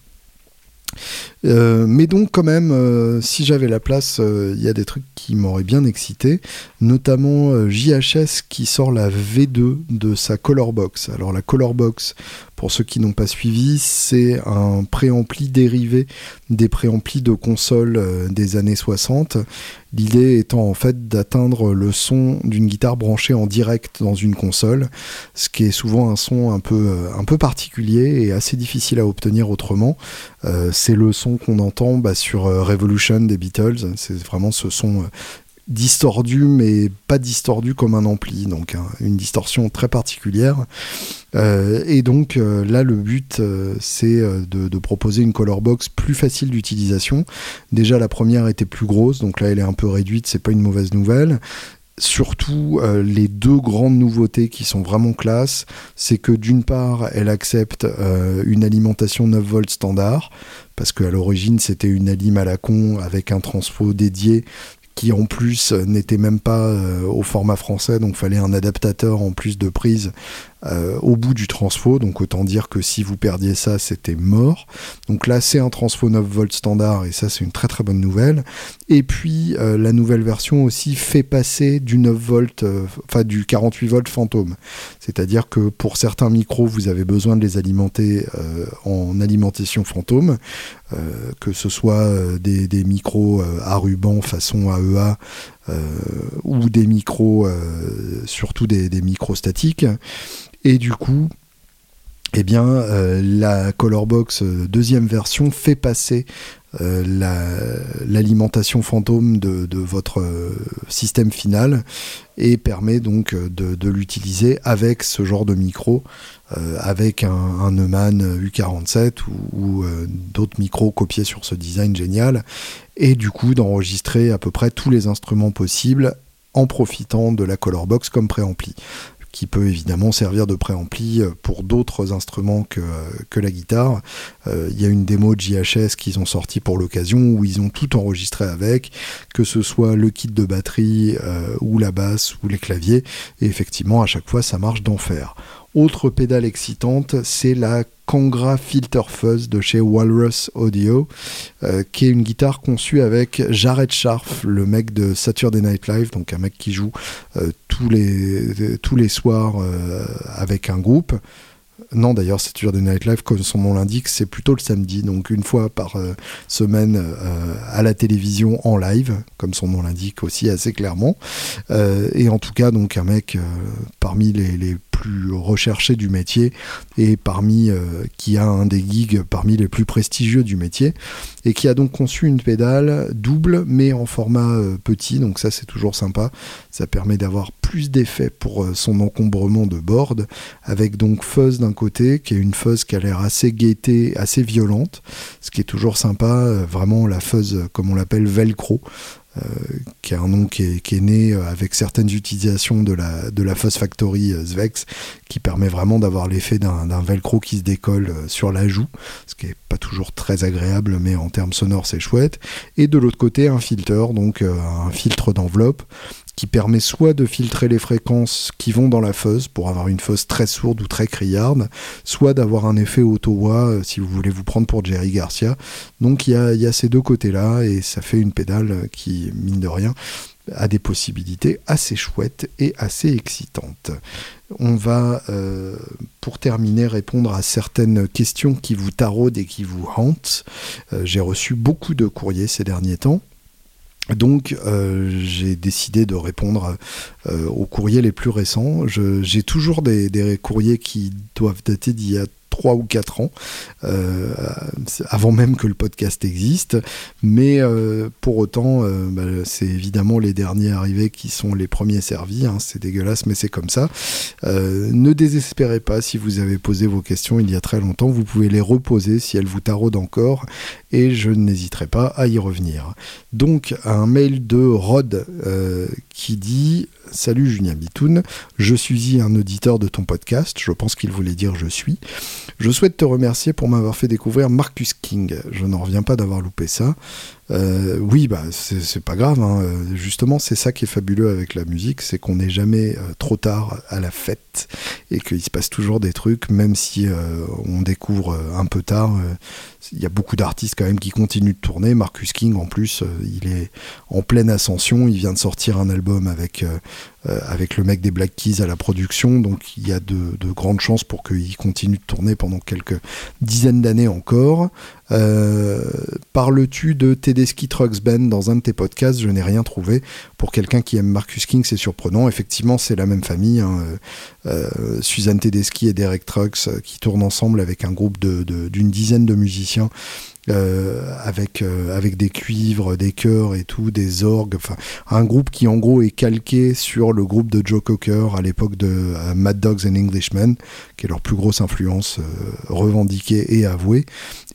Speaker 1: Euh, mais donc quand même, euh, si j'avais la place, euh, il y a des trucs qui m'auraient bien excité, notamment JHS qui sort la V2 de sa Color Box. Alors la Color Box, pour ceux qui n'ont pas suivi, c'est un préampli dérivé des préamplis de consoles des années 60. L'idée étant en fait d'atteindre le son d'une guitare branchée en direct dans une console, ce qui est souvent un son un peu, un peu particulier et assez difficile à obtenir autrement. c'est le son qu'on entend bah, sur euh, Revolution des Beatles. C'est vraiment ce son euh, distordu, mais pas distordu comme un ampli, donc hein, une distorsion très particulière. Euh, et donc là, le but, c'est de, proposer une color box plus facile d'utilisation. Déjà, la première était plus grosse, donc là, elle est un peu réduite, c'est pas une mauvaise nouvelle surtout les deux grandes nouveautés qui sont vraiment classe, c'est que d'une part, elle accepte une alimentation 9 volts standard, parce qu'à l'origine c'était une alim à la con avec un transfo dédié qui en plus n'était même pas euh, au format français, donc fallait un adaptateur en plus de prise euh, au bout du transfo, donc autant dire que si vous perdiez ça, c'était mort. Donc là, c'est un transfo 9 volts standard, et ça, c'est une très très bonne nouvelle. Et puis, euh, la nouvelle version aussi fait passer du 9 volts, enfin du 48 volts fantôme. C'est-à-dire que pour certains micros, vous avez besoin de les alimenter en alimentation fantôme. Euh, que ce soit euh, des, micros euh, à ruban façon AEA ou des micros, surtout des, micros statiques. Et du coup, eh bien, la Colorbox deuxième version fait passer l'alimentation fantôme de, votre système final et permet donc de l'utiliser avec ce genre de micro euh, avec un, Neumann U47 ou, euh, d'autres micros copiés sur ce design génial, et du coup d'enregistrer à peu près tous les instruments possibles en profitant de la Color Box comme préampli qui peut évidemment servir de préampli euh, pour d'autres instruments que, la guitare. Il y a une démo de JHS qu'ils ont sorti pour l'occasion où ils ont tout enregistré avec, que ce soit le kit de batterie ou la basse ou les claviers, et effectivement à chaque fois ça marche d'enfer. Autre pédale excitante, c'est la Kangra Filter Fuzz de chez Walrus Audio, euh, qui est une guitare conçue avec Jared Scharf, le mec de Saturday Night Live, donc un mec qui joue euh, tous, les, tous les soirs euh, avec un groupe. Non, d'ailleurs, toujours des Live, comme son nom l'indique, c'est plutôt le samedi, donc une fois par euh, semaine euh, à la télévision en live, comme son nom l'indique aussi assez clairement. Euh, et en tout cas, donc un mec parmi les, plus recherchés du métier et parmi qui a un des gigs parmi les plus prestigieux du métier et qui a donc conçu une pédale double mais en format petit, donc ça c'est toujours sympa. Ça permet d'avoir plus d'effet pour son encombrement de board avec donc fuzz d'un côté, qui est une fuzz qui a l'air assez gaieté, assez violente, ce qui est toujours sympa, euh, vraiment la fuzz, comme on l'appelle, velcro, euh, qui est un nom qui est, né euh, avec certaines utilisations de la, de la Factory Zvex, qui permet vraiment d'avoir l'effet d'un velcro qui se décolle sur la joue, ce qui n'est pas toujours très agréable, mais en termes sonores c'est chouette. Et de l'autre côté, un filter, donc un filtre d'enveloppe, qui permet soit de filtrer les fréquences qui vont dans la fuzz pour avoir une fuzz très sourde ou très criarde, soit d'avoir un effet auto-wah euh, si vous voulez vous prendre pour Jerry Garcia. Donc il y a, ces deux côtés-là et ça fait une pédale qui, mine de rien, a des possibilités assez chouettes et assez excitantes. On va, euh, pour terminer, répondre à certaines questions qui vous taraudent et qui vous hantent. Euh, j'ai reçu beaucoup de courriers ces derniers temps. Donc euh, j'ai décidé de répondre aux courriers les plus récents. J'ai toujours des, courriers qui doivent dater d'il y a 3 ou 4 ans, euh, avant même que le podcast existe. Mais euh, pour autant, euh, bah, c'est évidemment les derniers arrivés qui sont les premiers servis. Hein. c'est dégueulasse, mais c'est comme ça. ne désespérez pas si vous avez posé vos questions il y a très longtemps. Vous pouvez les reposer si elles vous taraudent encore et je n'hésiterai pas à y revenir. Donc, un mail de Rod qui dit Salut Julien Bitoun, je suis un auditeur de ton podcast, je pense qu'il voulait dire je suis. Je souhaite te remercier pour m'avoir fait découvrir Marcus King. Je n'en reviens pas d'avoir loupé ça. Euh, oui, bah c'est pas grave. Hein. Justement, c'est ça qui est fabuleux avec la musique, c'est qu'on n'est jamais euh, trop tard à la fête et qu'il se passe toujours des trucs, même si euh, on découvre un peu tard. Il y a beaucoup d'artistes quand même qui continuent de tourner. Marcus King, en plus, il est en pleine ascension. Il vient de sortir un album avec avec le mec des Black Keys à la production, donc il y a de, de grandes chances pour qu'il continue de tourner pendant quelques dizaines d'années encore. Euh, parles-tu de Tedeschi Trucks Band dans un de tes podcasts? Je n'ai rien trouvé. Pour quelqu'un qui aime Marcus King, c'est surprenant. Effectivement, c'est la même famille. Hein. Euh, euh, Suzanne Tedeschi et Derek Trucks qui tournent ensemble avec un groupe d'une dizaine de musiciens euh, avec, euh, avec des cuivres, des chœurs et tout, des orgues. Enfin, un groupe qui en gros est calqué sur le groupe de Joe Cocker à l'époque de euh, Mad Dogs and Englishmen, qui est leur plus grosse influence revendiquée et avouée,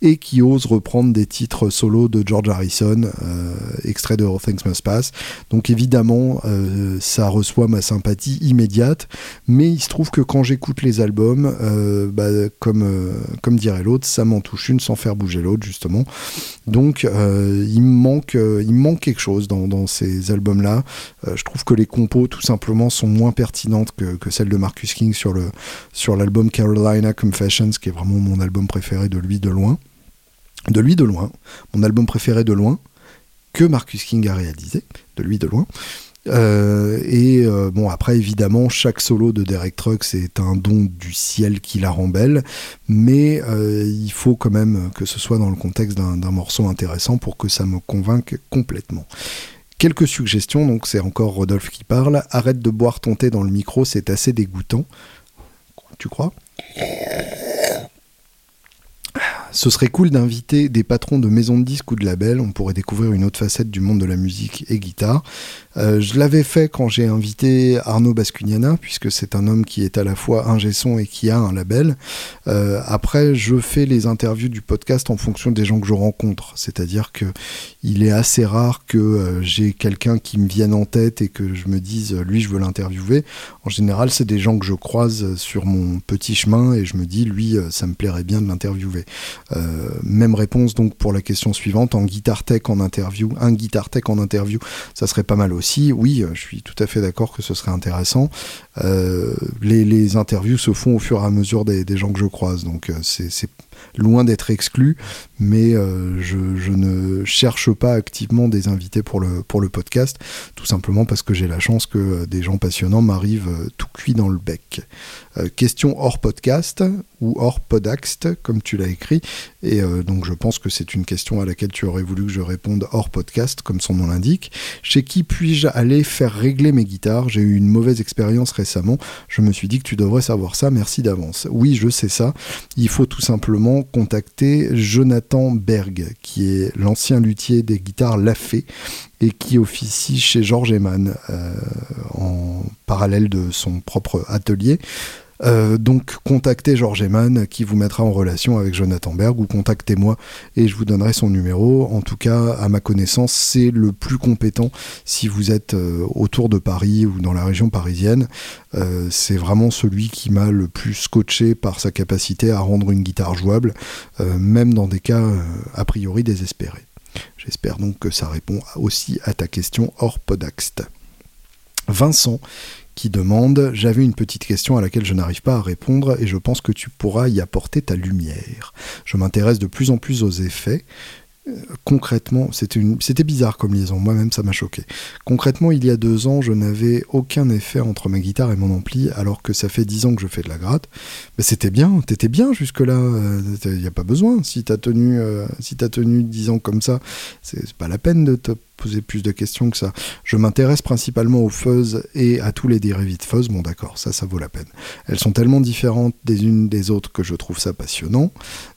Speaker 1: et qui ose reprendre des titres solo de George Harrison, extrait de All Things Must Pass. Donc évidemment, ça reçoit ma sympathie immédiate, mais il se trouve que quand j'écoute les albums, bah, comme, comme dirait l'autre, ça m'en touche une sans faire bouger l'autre, justement donc euh, il, me manque, euh, quelque chose dans, ces albums-là. Euh, je trouve que les compos tout simplement sont moins pertinentes que, celles de Marcus King sur l'album Carolina Confessions, qui est vraiment mon album préféré de lui de loin. De lui de loin, mon album préféré de loin, que Marcus King a réalisé, de lui de loin. Euh, et euh, bon, après, évidemment, chaque solo de Derek Trucks est un don du ciel qui la rend belle, mais euh, il faut quand même que ce soit dans le contexte d'un morceau intéressant pour que ça me convainque complètement. Quelques suggestions, donc c'est encore Rodolphe qui parle. Arrête de boire ton thé dans le micro, c'est assez dégoûtant. Tu crois? Ce serait cool d'inviter des patrons de maisons de disques ou de labels. On pourrait découvrir une autre facette du monde de la musique et guitare. Euh, je l'avais fait quand j'ai invité Arnaud Bascugnana, puisque c'est un homme qui est à la fois un son et qui a un label. Euh, après, je fais les interviews du podcast en fonction des gens que je rencontre. C'est-à-dire que il est assez rare que euh, j'ai quelqu'un qui me vienne en tête et que je me dise, lui, je veux l'interviewer. En général, c'est des gens que je croise sur mon petit chemin et je me dis, lui, ça me plairait bien de l'interviewer. Même réponse donc pour la question suivante. En guitare tech en interview, un guitar tech en interview, ça serait pas mal aussi oui, je suis tout à fait d'accord que ce serait intéressant. Euh, les, interviews se font au fur et à mesure des, gens que je croise, donc euh, c'est loin d'être exclu, mais euh, je, ne cherche pas activement des invités pour le, pour le podcast, tout simplement parce que j'ai la chance que des gens passionnants m'arrivent tout cuit dans le bec. question hors podcast ou hors podaxt, comme tu l'as écrit, et donc je pense que c'est une question à laquelle tu aurais voulu que je réponde hors podcast, comme son nom l'indique. Chez qui puis-je aller faire régler mes guitares? J'ai eu une mauvaise expérience récemment, je me suis dit que tu devrais savoir ça, merci d'avance. Oui, je sais ça, il faut tout simplement contacter Jonathan Berg, qui est l'ancien luthier des guitares Lafay et qui officie chez George Eman euh, en parallèle de son propre atelier. Euh, donc contactez Georges Eman qui vous mettra en relation avec Jonathan Berg ou contactez-moi et je vous donnerai son numéro. En tout cas, à ma connaissance, c'est le plus compétent si vous êtes euh, autour de Paris ou dans la région parisienne. Euh, c'est vraiment celui qui m'a le plus scotché par sa capacité à rendre une guitare jouable, même dans des cas a priori désespérés. J'espère donc que ça répond aussi à ta question hors podaxt. Vincent qui demande J'avais une petite question à laquelle je n'arrive pas à répondre et je pense que tu pourras y apporter ta lumière. Je m'intéresse de plus en plus aux effets. Euh, concrètement, c'était bizarre comme liaison, moi-même ça m'a choqué. Concrètement, il y a deux ans, je n'avais aucun effet entre ma guitare et mon ampli, alors que ça fait dix ans que je fais de la gratte. Mais c'était bien, t'étais bien jusque-là, il euh, n'y a pas besoin. Si t'as tenu, euh, si tenu dix ans comme ça, c'est pas la peine de te poser plus de questions que ça. Je m'intéresse principalement aux fuzz et à tous les dérivés de fuzz. Bon, d'accord, ça, ça vaut la peine. Elles sont tellement différentes des unes des autres que je trouve ça passionnant.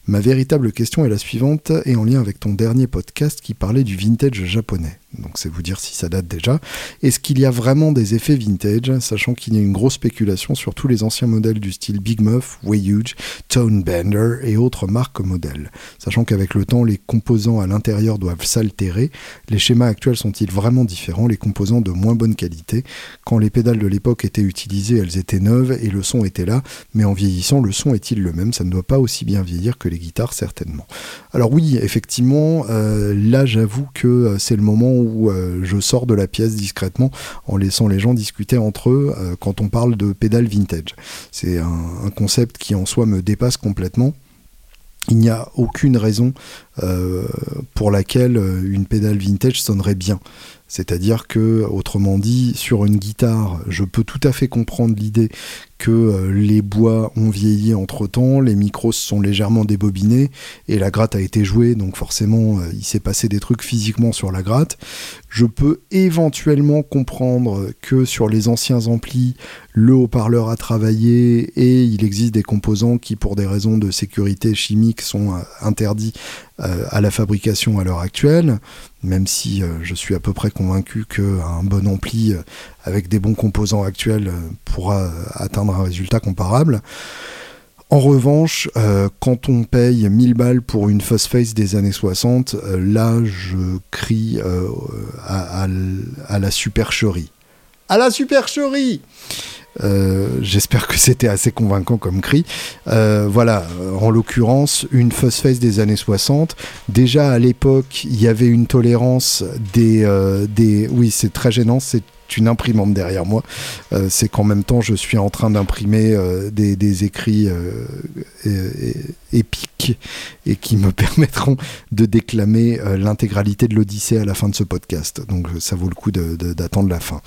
Speaker 1: Ma véritable question est la suivante et en lien avec ton dernier podcast qui parlait du vintage japonais. Donc c'est vous dire si ça date déjà. Est-ce qu'il y a vraiment des effets vintage, sachant qu'il y a une grosse spéculation sur tous les anciens modèles du style Big Muff, Way Huge, Tone Bender et autres marques modèles? Sachant qu'avec le temps, les composants à l'intérieur doivent s'altérer, les schémas actuels sont-ils vraiment différents, les composants de moins bonne qualité? Quand les pédales de l'époque étaient utilisées, elles étaient neuves et le son était là, mais en vieillissant, le son est-il le même? Ça ne doit pas aussi bien vieillir que les guitares, certainement. Alors oui, effectivement, euh, là j'avoue que euh, c'est le moment où euh, je sors de la pièce discrètement en laissant les gens discuter entre eux quand on parle de pédales vintage. C'est un, concept qui en soi me dépasse complètement. Il n'y a aucune raison pour laquelle une pédale vintage sonnerait bien. C'est-à-dire que, autrement dit, sur une guitare, je peux tout à fait comprendre l'idée que euh, les bois ont vieilli entre temps, les micros se sont légèrement débobinés et la gratte a été jouée, donc forcément euh, il s'est passé des trucs physiquement sur la gratte. Je peux éventuellement comprendre que sur les anciens amplis, le haut-parleur a travaillé et il existe des composants qui, pour des raisons de sécurité chimique, sont euh, interdits à la fabrication à l'heure actuelle, même si je suis à peu près convaincu qu'un bon ampli avec des bons composants actuels pourra atteindre un résultat comparable. En revanche, euh, quand on paye 1000 balles pour une Face des années 60, euh, là je crie euh, à, la supercherie. À la supercherie J'espère que c'était assez convaincant comme cri. voilà, en l'occurrence, une Face des années 60. Déjà à l'époque, il y avait une tolérance des. des oui, c'est très gênant, c'est une imprimante derrière moi. Euh, c'est qu'en même temps, je suis en train d'imprimer euh, des, écrits euh, épiques et qui me permettront de déclamer l'intégralité de l'Odyssée à la fin de ce podcast. Donc ça vaut le coup d'attendre la fin.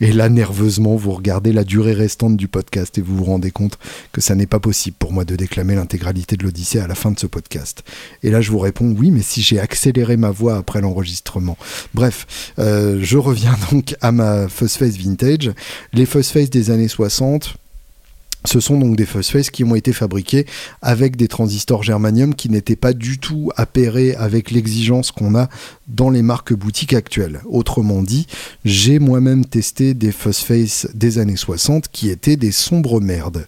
Speaker 1: Et là, nerveusement, vous regardez la durée restante du podcast et vous vous rendez compte que ça n'est pas possible pour moi de déclamer l'intégralité de l'Odyssée à la fin de ce podcast. Et là, je vous réponds oui, mais si j'ai accéléré ma voix après l'enregistrement. Bref, euh, je reviens donc à ma Fuzz Face Vintage. Les Fuzz Face des années 60, ce sont donc des Face qui ont été fabriqués avec des transistors germanium qui n'étaient pas du tout appairés avec l'exigence qu'on a dans les marques boutiques actuelles. Autrement dit, j'ai moi-même testé des Face des années 60 qui étaient des sombres merdes.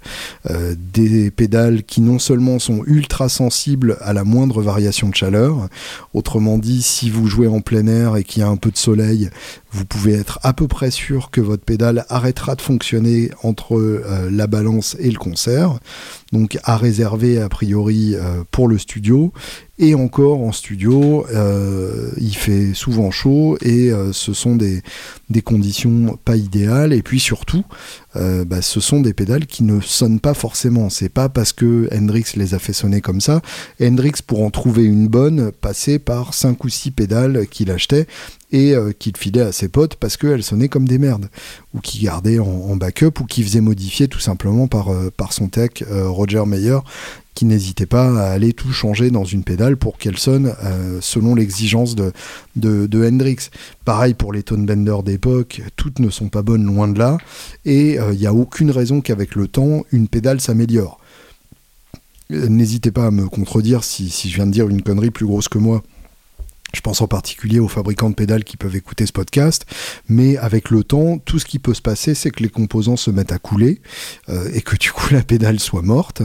Speaker 1: Euh, des pédales qui non seulement sont ultra sensibles à la moindre variation de chaleur, autrement dit, si vous jouez en plein air et qu'il y a un peu de soleil, vous pouvez être à peu près sûr que votre pédale arrêtera de fonctionner entre euh, la balance et le concert. Donc à réserver a priori euh, pour le studio. Et encore en studio, euh, il fait souvent chaud et ce sont des, conditions pas idéales. Et puis surtout, bah, ce sont des pédales qui ne sonnent pas forcément. C'est pas parce que Hendrix les a fait sonner comme ça. Hendrix, pour en trouver une bonne, passait par 5 ou 6 pédales qu'il achetait et euh, qu'il filait à ses potes parce qu'elles sonnaient comme des merdes, ou qui gardait en, backup, ou qui faisait modifier tout simplement par, euh, son tech euh, Roger Meyer, qui n'hésitait pas à aller tout changer dans une pédale pour qu'elle sonne selon l'exigence de, Hendrix. Pareil pour les tone benders d'époque, toutes ne sont pas bonnes loin de là, et il n'y a aucune raison qu'avec le temps, une pédale s'améliore. N'hésitez pas à me contredire si je viens de dire une connerie plus grosse que moi. Je pense en particulier aux fabricants de pédales qui peuvent écouter ce podcast, mais avec le temps, tout ce qui peut se passer, c'est que les composants se mettent à couler euh, et que du coup la pédale soit morte,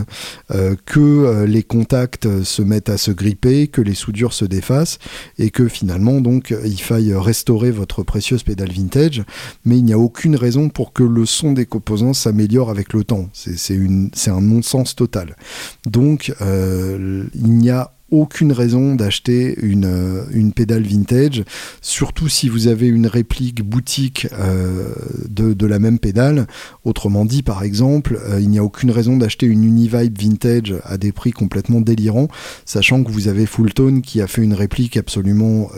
Speaker 1: euh, que euh, les contacts se mettent à se gripper, que les soudures se défassent et que finalement donc il faille restaurer votre précieuse pédale vintage, mais il n'y a aucune raison pour que le son des composants s'améliore avec le temps. C'est un non-sens total. Donc il n'y a aucune raison d'acheter une, euh, une pédale vintage, surtout si vous avez une réplique boutique euh, de, de, la même pédale. Autrement dit, par exemple, euh, il n'y a aucune raison d'acheter une Univibe vintage à des prix complètement délirants, sachant que vous avez Fulltone qui a fait une réplique absolument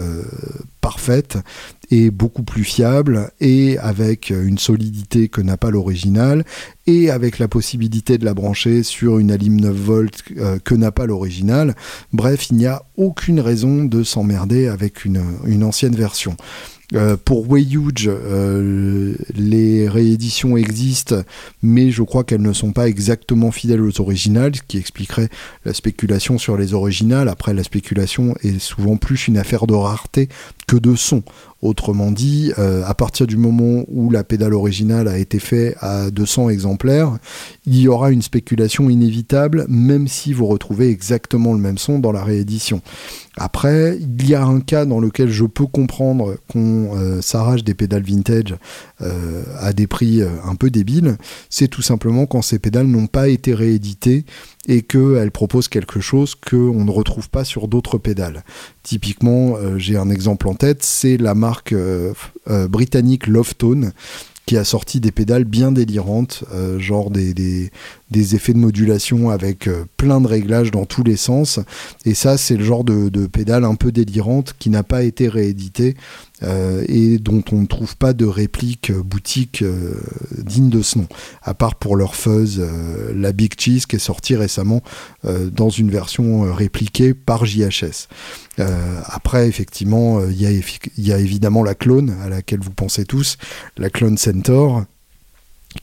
Speaker 1: et beaucoup plus fiable et avec une solidité que n'a pas l'original et avec la possibilité de la brancher sur une alim 9 volts euh, que n'a pas l'original. Bref, il n'y a aucune raison de s'emmerder avec une ancienne version. Euh, pour Way Huge, euh, les rééditions existent, mais je crois qu'elles ne sont pas exactement fidèles aux originales, ce qui expliquerait la spéculation sur les originales. Après, la spéculation est souvent plus une affaire de rareté que de son. Autrement dit, euh, à partir du moment où la pédale originale a été faite à 200 exemplaires, il y aura une spéculation inévitable, même si vous retrouvez exactement le même son dans la réédition. Après, il y a un cas dans lequel je peux comprendre qu'on euh, s'arrache des pédales vintage euh, à des prix un peu débiles, c'est tout simplement quand ces pédales n'ont pas été rééditées et qu'elles proposent quelque chose qu'on ne retrouve pas sur d'autres pédales. Typiquement, euh, j'ai un exemple en tête, c'est la marque euh, euh, britannique Lovetone qui a sorti des pédales bien délirantes, genre des, effets de modulation avec plein de réglages dans tous les sens. Et ça, c'est le genre de, pédale un peu délirante qui n'a pas été réédité euh, et dont on ne trouve pas de réplique boutique euh, digne de ce nom, à part pour leur fuzz, euh, la Big Cheese qui est sortie récemment dans une version répliquée par JHS. après, effectivement, il y, a évidemment la clone à laquelle vous pensez tous, la clone Centaur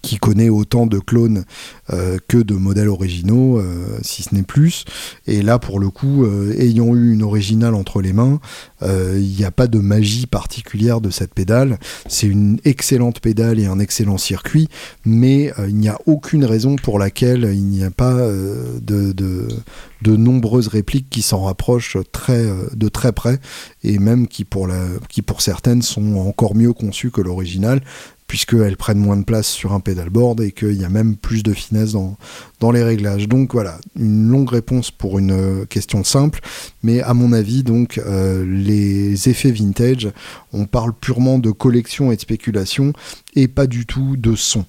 Speaker 1: qui connaît autant de clones euh, que de modèles originaux, euh, si ce n'est plus. Et là, pour le coup, euh, ayant eu une originale entre les mains, il n'y a pas de magie particulière de cette pédale. C'est une excellente pédale et un excellent circuit, mais il n'y a aucune raison pour laquelle il n'y a pas de, nombreuses répliques qui s'en rapprochent de très près, et même qui pour certaines sont encore mieux conçues que l'original puisqu'elles prennent moins de place sur un pedalboard et qu'il y a même plus de finesse dans, les réglages. Donc voilà, une longue réponse pour une euh, question simple, mais à mon avis, donc euh, les effets vintage, on parle purement de collection et de spéculation et pas du tout de son.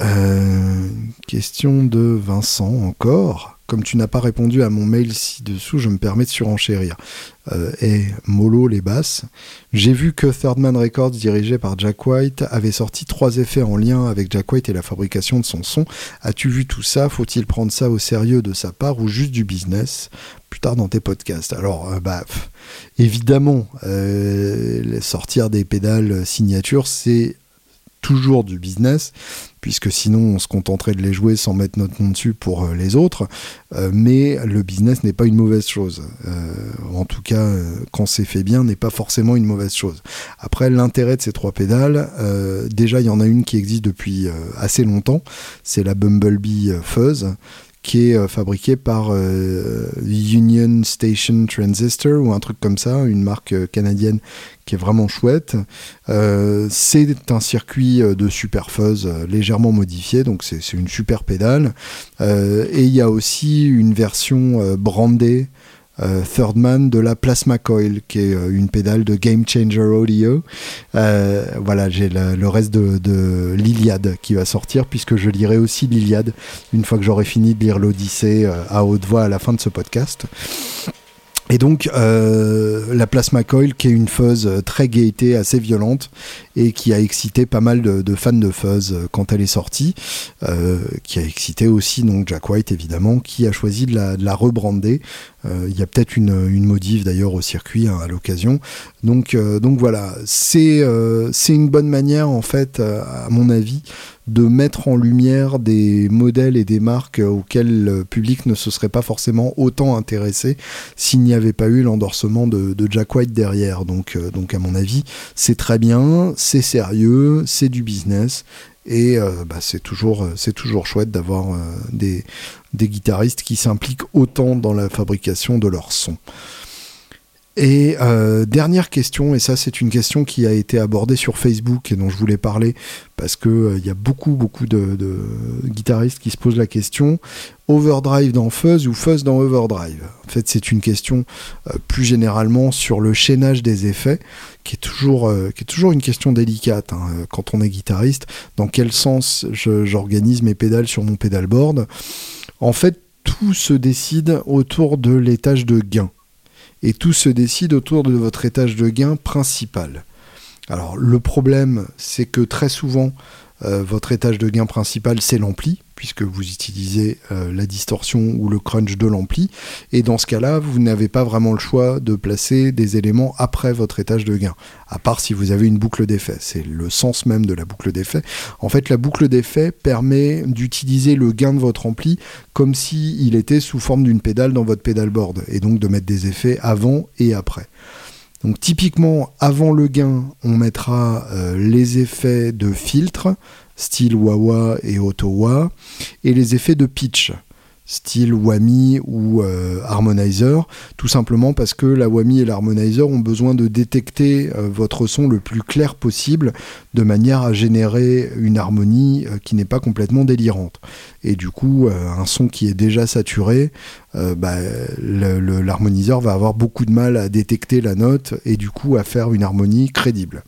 Speaker 1: Euh, question de Vincent encore. Comme tu n'as pas répondu à mon mail ci-dessous, je me permets de surenchérir. Euh, et mollo les basses. J'ai vu que Third Man Records, dirigé par Jack White, avait sorti trois effets en lien avec Jack White et la fabrication de son son. As-tu vu tout ça? Faut-il prendre ça au sérieux de sa part ou juste du business? Plus tard dans tes podcasts. Alors, euh, bah, évidemment, euh, sortir des pédales signature, c'est toujours du business, puisque sinon on se contenterait de les jouer sans mettre notre nom dessus pour euh, les autres. Euh, mais le business n'est pas une mauvaise chose. Euh, en tout cas, quand c'est fait bien, n'est pas forcément une mauvaise chose. Après, l'intérêt de ces trois pédales, déjà il y en a une qui existe depuis assez longtemps, c'est la Bumblebee Fuzz qui est fabriquée par Union Station Transistor ou un truc comme ça, une marque canadienne qui est vraiment chouette. Euh, c'est un circuit euh, de super fuzz euh, légèrement modifié, donc c'est une super pédale. et il y a aussi une version brandée Third Man de la Plasma Coil, qui est une pédale de Game Changer Audio. voilà, j'ai le, reste de, de l'Iliade qui va sortir, puisque je lirai aussi l'Iliade une fois que j'aurai fini de lire l'Odyssée à haute voix à la fin de ce podcast. Et donc euh, la Plasma Coil, qui est une fuzz euh, très gaieté, assez violente, et qui a excité pas mal de, fans de fuzz euh, quand elle est sortie, qui a excité aussi donc Jack White évidemment, qui a choisi de la, de la rebrander. Il y a peut-être une, une modif d'ailleurs au circuit hein, à l'occasion. Donc, donc voilà, c'est c'est une bonne manière en fait, à mon avis, de mettre en lumière des modèles et des marques auxquels le public ne se serait pas forcément autant intéressé s'il n'y avait pas eu l'endorsement de, Jack White derrière. Donc, euh, donc à mon avis, c'est très bien, c'est sérieux, c'est du business. Et euh, bah, c'est toujours, toujours chouette d'avoir euh, des, des guitaristes qui s'impliquent autant dans la fabrication de leur son. Et euh, dernière question, et ça c'est une question qui a été abordée sur Facebook et dont je voulais parler parce que euh, y a beaucoup beaucoup de, guitaristes qui se posent la question overdrive dans fuzz ou fuzz dans overdrive? En fait, c'est une question euh, plus généralement sur le chaînage des effets, qui est toujours qui est toujours une question délicate hein, quand on est guitariste. Dans quel sens j'organise mes pédales sur mon pedalboard En fait, tout se décide autour de l'étage de gain et tout se décide autour de votre étage de gain principal. Alors le problème, c'est que très souvent, euh, votre étage de gain principal, c'est l'ampli, puisque vous utilisez euh, la distorsion ou le crunch de l'ampli. Et dans ce cas-là, vous n'avez pas vraiment le choix de placer des éléments après votre étage de gain, à part si vous avez une boucle d'effet. C'est le sens même de la boucle d'effet. En fait, la boucle d'effet permet d'utiliser le gain de votre ampli comme s'il était sous forme d'une pédale dans votre pedalboard, et donc de mettre des effets avant et après. Donc typiquement, avant le gain, on mettra euh, les effets de filtre, style wah et auto-wah, et les effets de pitch, style whammy ou euh, harmonizer, tout simplement parce que la whammy et l'harmonizer ont besoin de détecter euh, votre son le plus clair possible, de manière à générer une harmonie qui n'est pas complètement délirante. Et du coup, un son qui est déjà saturé, bah, l'harmoniseur va avoir beaucoup de mal à détecter la note et du coup à faire une harmonie crédible.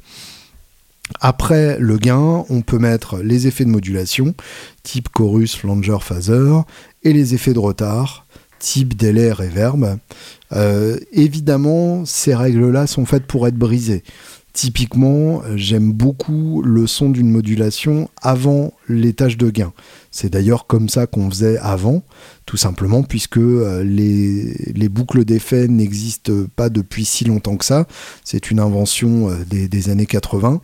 Speaker 1: Après le gain, on peut mettre les effets de modulation, type chorus, flanger, phaser, et les effets de retard, type délai, reverb. Euh, évidemment, ces règles-là sont faites pour être brisées. Typiquement, j'aime beaucoup le son d'une modulation avant les tâches de gain. C'est d'ailleurs comme ça qu'on faisait avant, tout simplement puisque euh, les, boucles d'effets n'existent pas depuis si longtemps que ça. C'est une invention euh, des, années 80.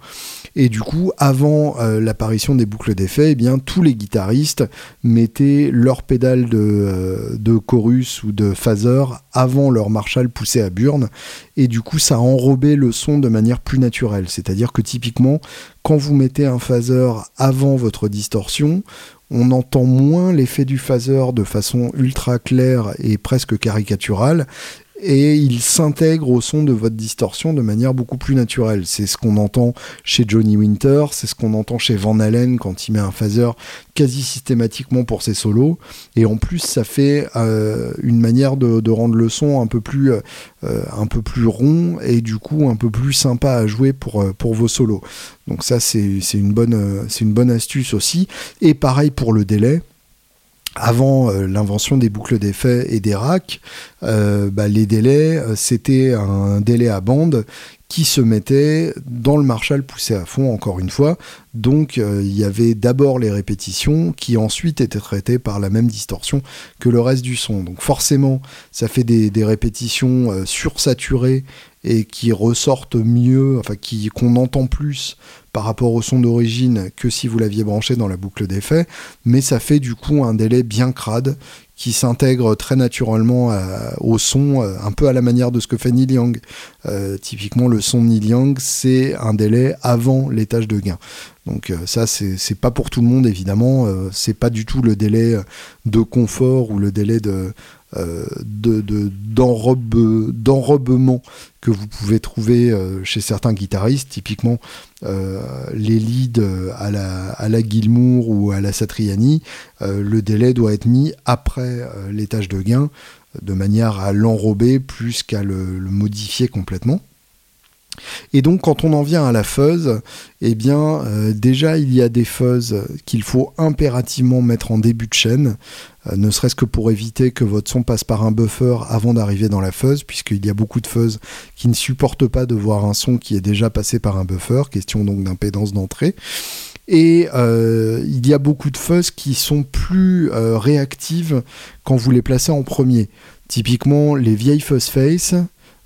Speaker 1: Et du coup, avant euh, l'apparition des boucles d'effets, eh bien, tous les guitaristes mettaient leur pédale de, de chorus ou de phaser avant leur Marshall poussé à burn. Et du coup, ça enrobait le son de manière plus naturelle. C'est-à-dire que typiquement, quand vous mettez un phaser avant votre distorsion, on entend moins l'effet du phaser de façon ultra claire et presque caricaturale, et il s'intègre au son de votre distorsion de manière beaucoup plus naturelle. C'est ce qu'on entend chez Johnny Winter, c'est ce qu'on entend chez Van Halen quand il met un phaser quasi systématiquement pour ses solos. Et en plus, ça fait euh, une manière de, rendre le son un peu plus, euh, un peu plus rond et du coup un peu plus sympa à jouer pour, euh, vos solos. Donc ça, c'est une, bonne, une bonne astuce aussi. Et pareil pour le délai avant euh, l'invention des boucles d'effets et des racks, euh, bah, les délais, euh, c'était un délai à bande qui se mettait dans le Marshall poussé à fond, encore une fois. Donc il y avait d'abord les répétitions qui ensuite étaient traitées par la même distorsion que le reste du son. Donc forcément, ça fait des, répétitions sursaturées et qui ressortent mieux, enfin qu'on entend plus par rapport au son d'origine que si vous l'aviez branché dans la boucle d'effet, mais ça fait du coup un délai bien crade qui s'intègre très naturellement au son, euh, un peu à la manière de ce que fait Neil Young. Euh, typiquement, le son de Neil Young, c'est un délai avant l'étage de gain. Donc euh, ça, c'est pas pour tout le monde, évidemment. c'est pas du tout le délai de confort ou le délai de, euh, d'enrobement que vous pouvez trouver euh, chez certains guitaristes, typiquement euh, les leads à la, à la Gilmour ou à la Satriani, le délai doit être mis après l'étage de gain, de manière à l'enrober plus qu'à le, modifier complètement. Et donc quand on en vient à la fuzz, eh bien déjà il y a des fuzz qu'il faut impérativement mettre en début de chaîne. Euh, ne serait-ce que pour éviter que votre son passe par un buffer avant d'arriver dans la fuzz, puisqu'il y a beaucoup de fuzz qui ne supportent pas de voir un son qui est déjà passé par un buffer, question donc d'impédance d'entrée. Et euh, il y a beaucoup de fuzz qui sont plus euh, réactives quand vous les placez en premier. Typiquement, les vieilles fuzz face,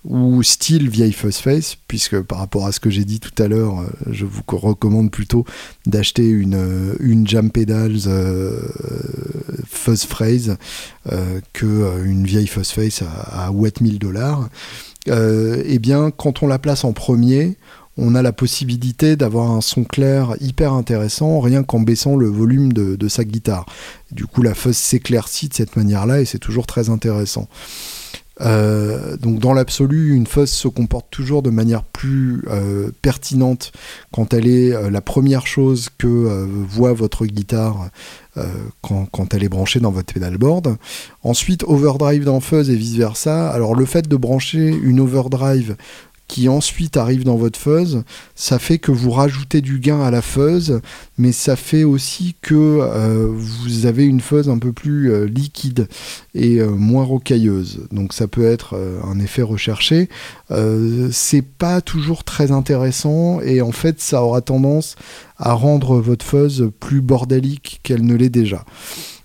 Speaker 1: ou style vieille face, puisque par rapport à ce que j'ai dit tout à l'heure, euh, je vous recommande plutôt d'acheter une, euh, une Jam Pedals euh, fuzz phrase euh, que une vieille fuzz face à, à 1000 dollars. Eh bien, quand on la place en premier, on a la possibilité d'avoir un son clair hyper intéressant rien qu'en baissant le volume de, de sa guitare. Du coup, la fuzz s'éclaircit de cette manière-là et c'est toujours très intéressant. Euh, donc dans l'absolu, une fuzz se comporte toujours de manière plus euh, pertinente quand elle est euh, la première chose que voit votre guitare quand, quand, elle est branchée dans votre pedalboard. Ensuite, overdrive dans fuzz et vice versa. Alors le fait de brancher une overdrive qui ensuite arrive dans votre fuzz, ça fait que vous rajoutez du gain à la fuzz, mais ça fait aussi que euh, vous avez une fuzz un peu plus euh, liquide et euh, moins rocailleuse. Donc ça peut être un effet recherché. c'est pas toujours très intéressant et en fait ça aura tendance à rendre votre fuzz plus bordélique qu'elle ne l'est déjà.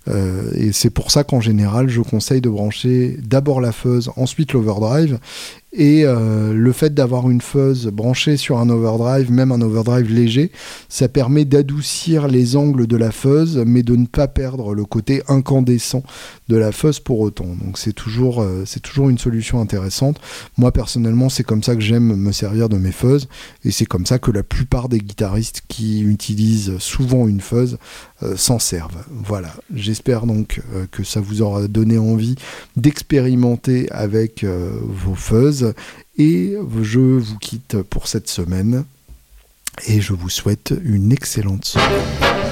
Speaker 1: et c'est pour ça qu'en général, je conseille de brancher d'abord la fuzz, ensuite l'overdrive, et euh, le fait d'avoir une fuzz branchée sur un overdrive, même un overdrive léger, ça permet d'adoucir les angles de la fuzz, mais de ne pas perdre le côté incandescent de la fuzz pour autant. Donc c'est toujours, euh, c'est toujours une solution intéressante. Moi personnellement, c'est comme ça que j'aime me servir de mes fuzz, et c'est comme ça que la plupart des guitaristes qui utilisent souvent une fuzz euh, s'en servent. Voilà. J'espère donc que ça vous aura donné envie d'expérimenter avec vos fuzz et je vous quitte pour cette semaine et je vous souhaite une excellente semaine.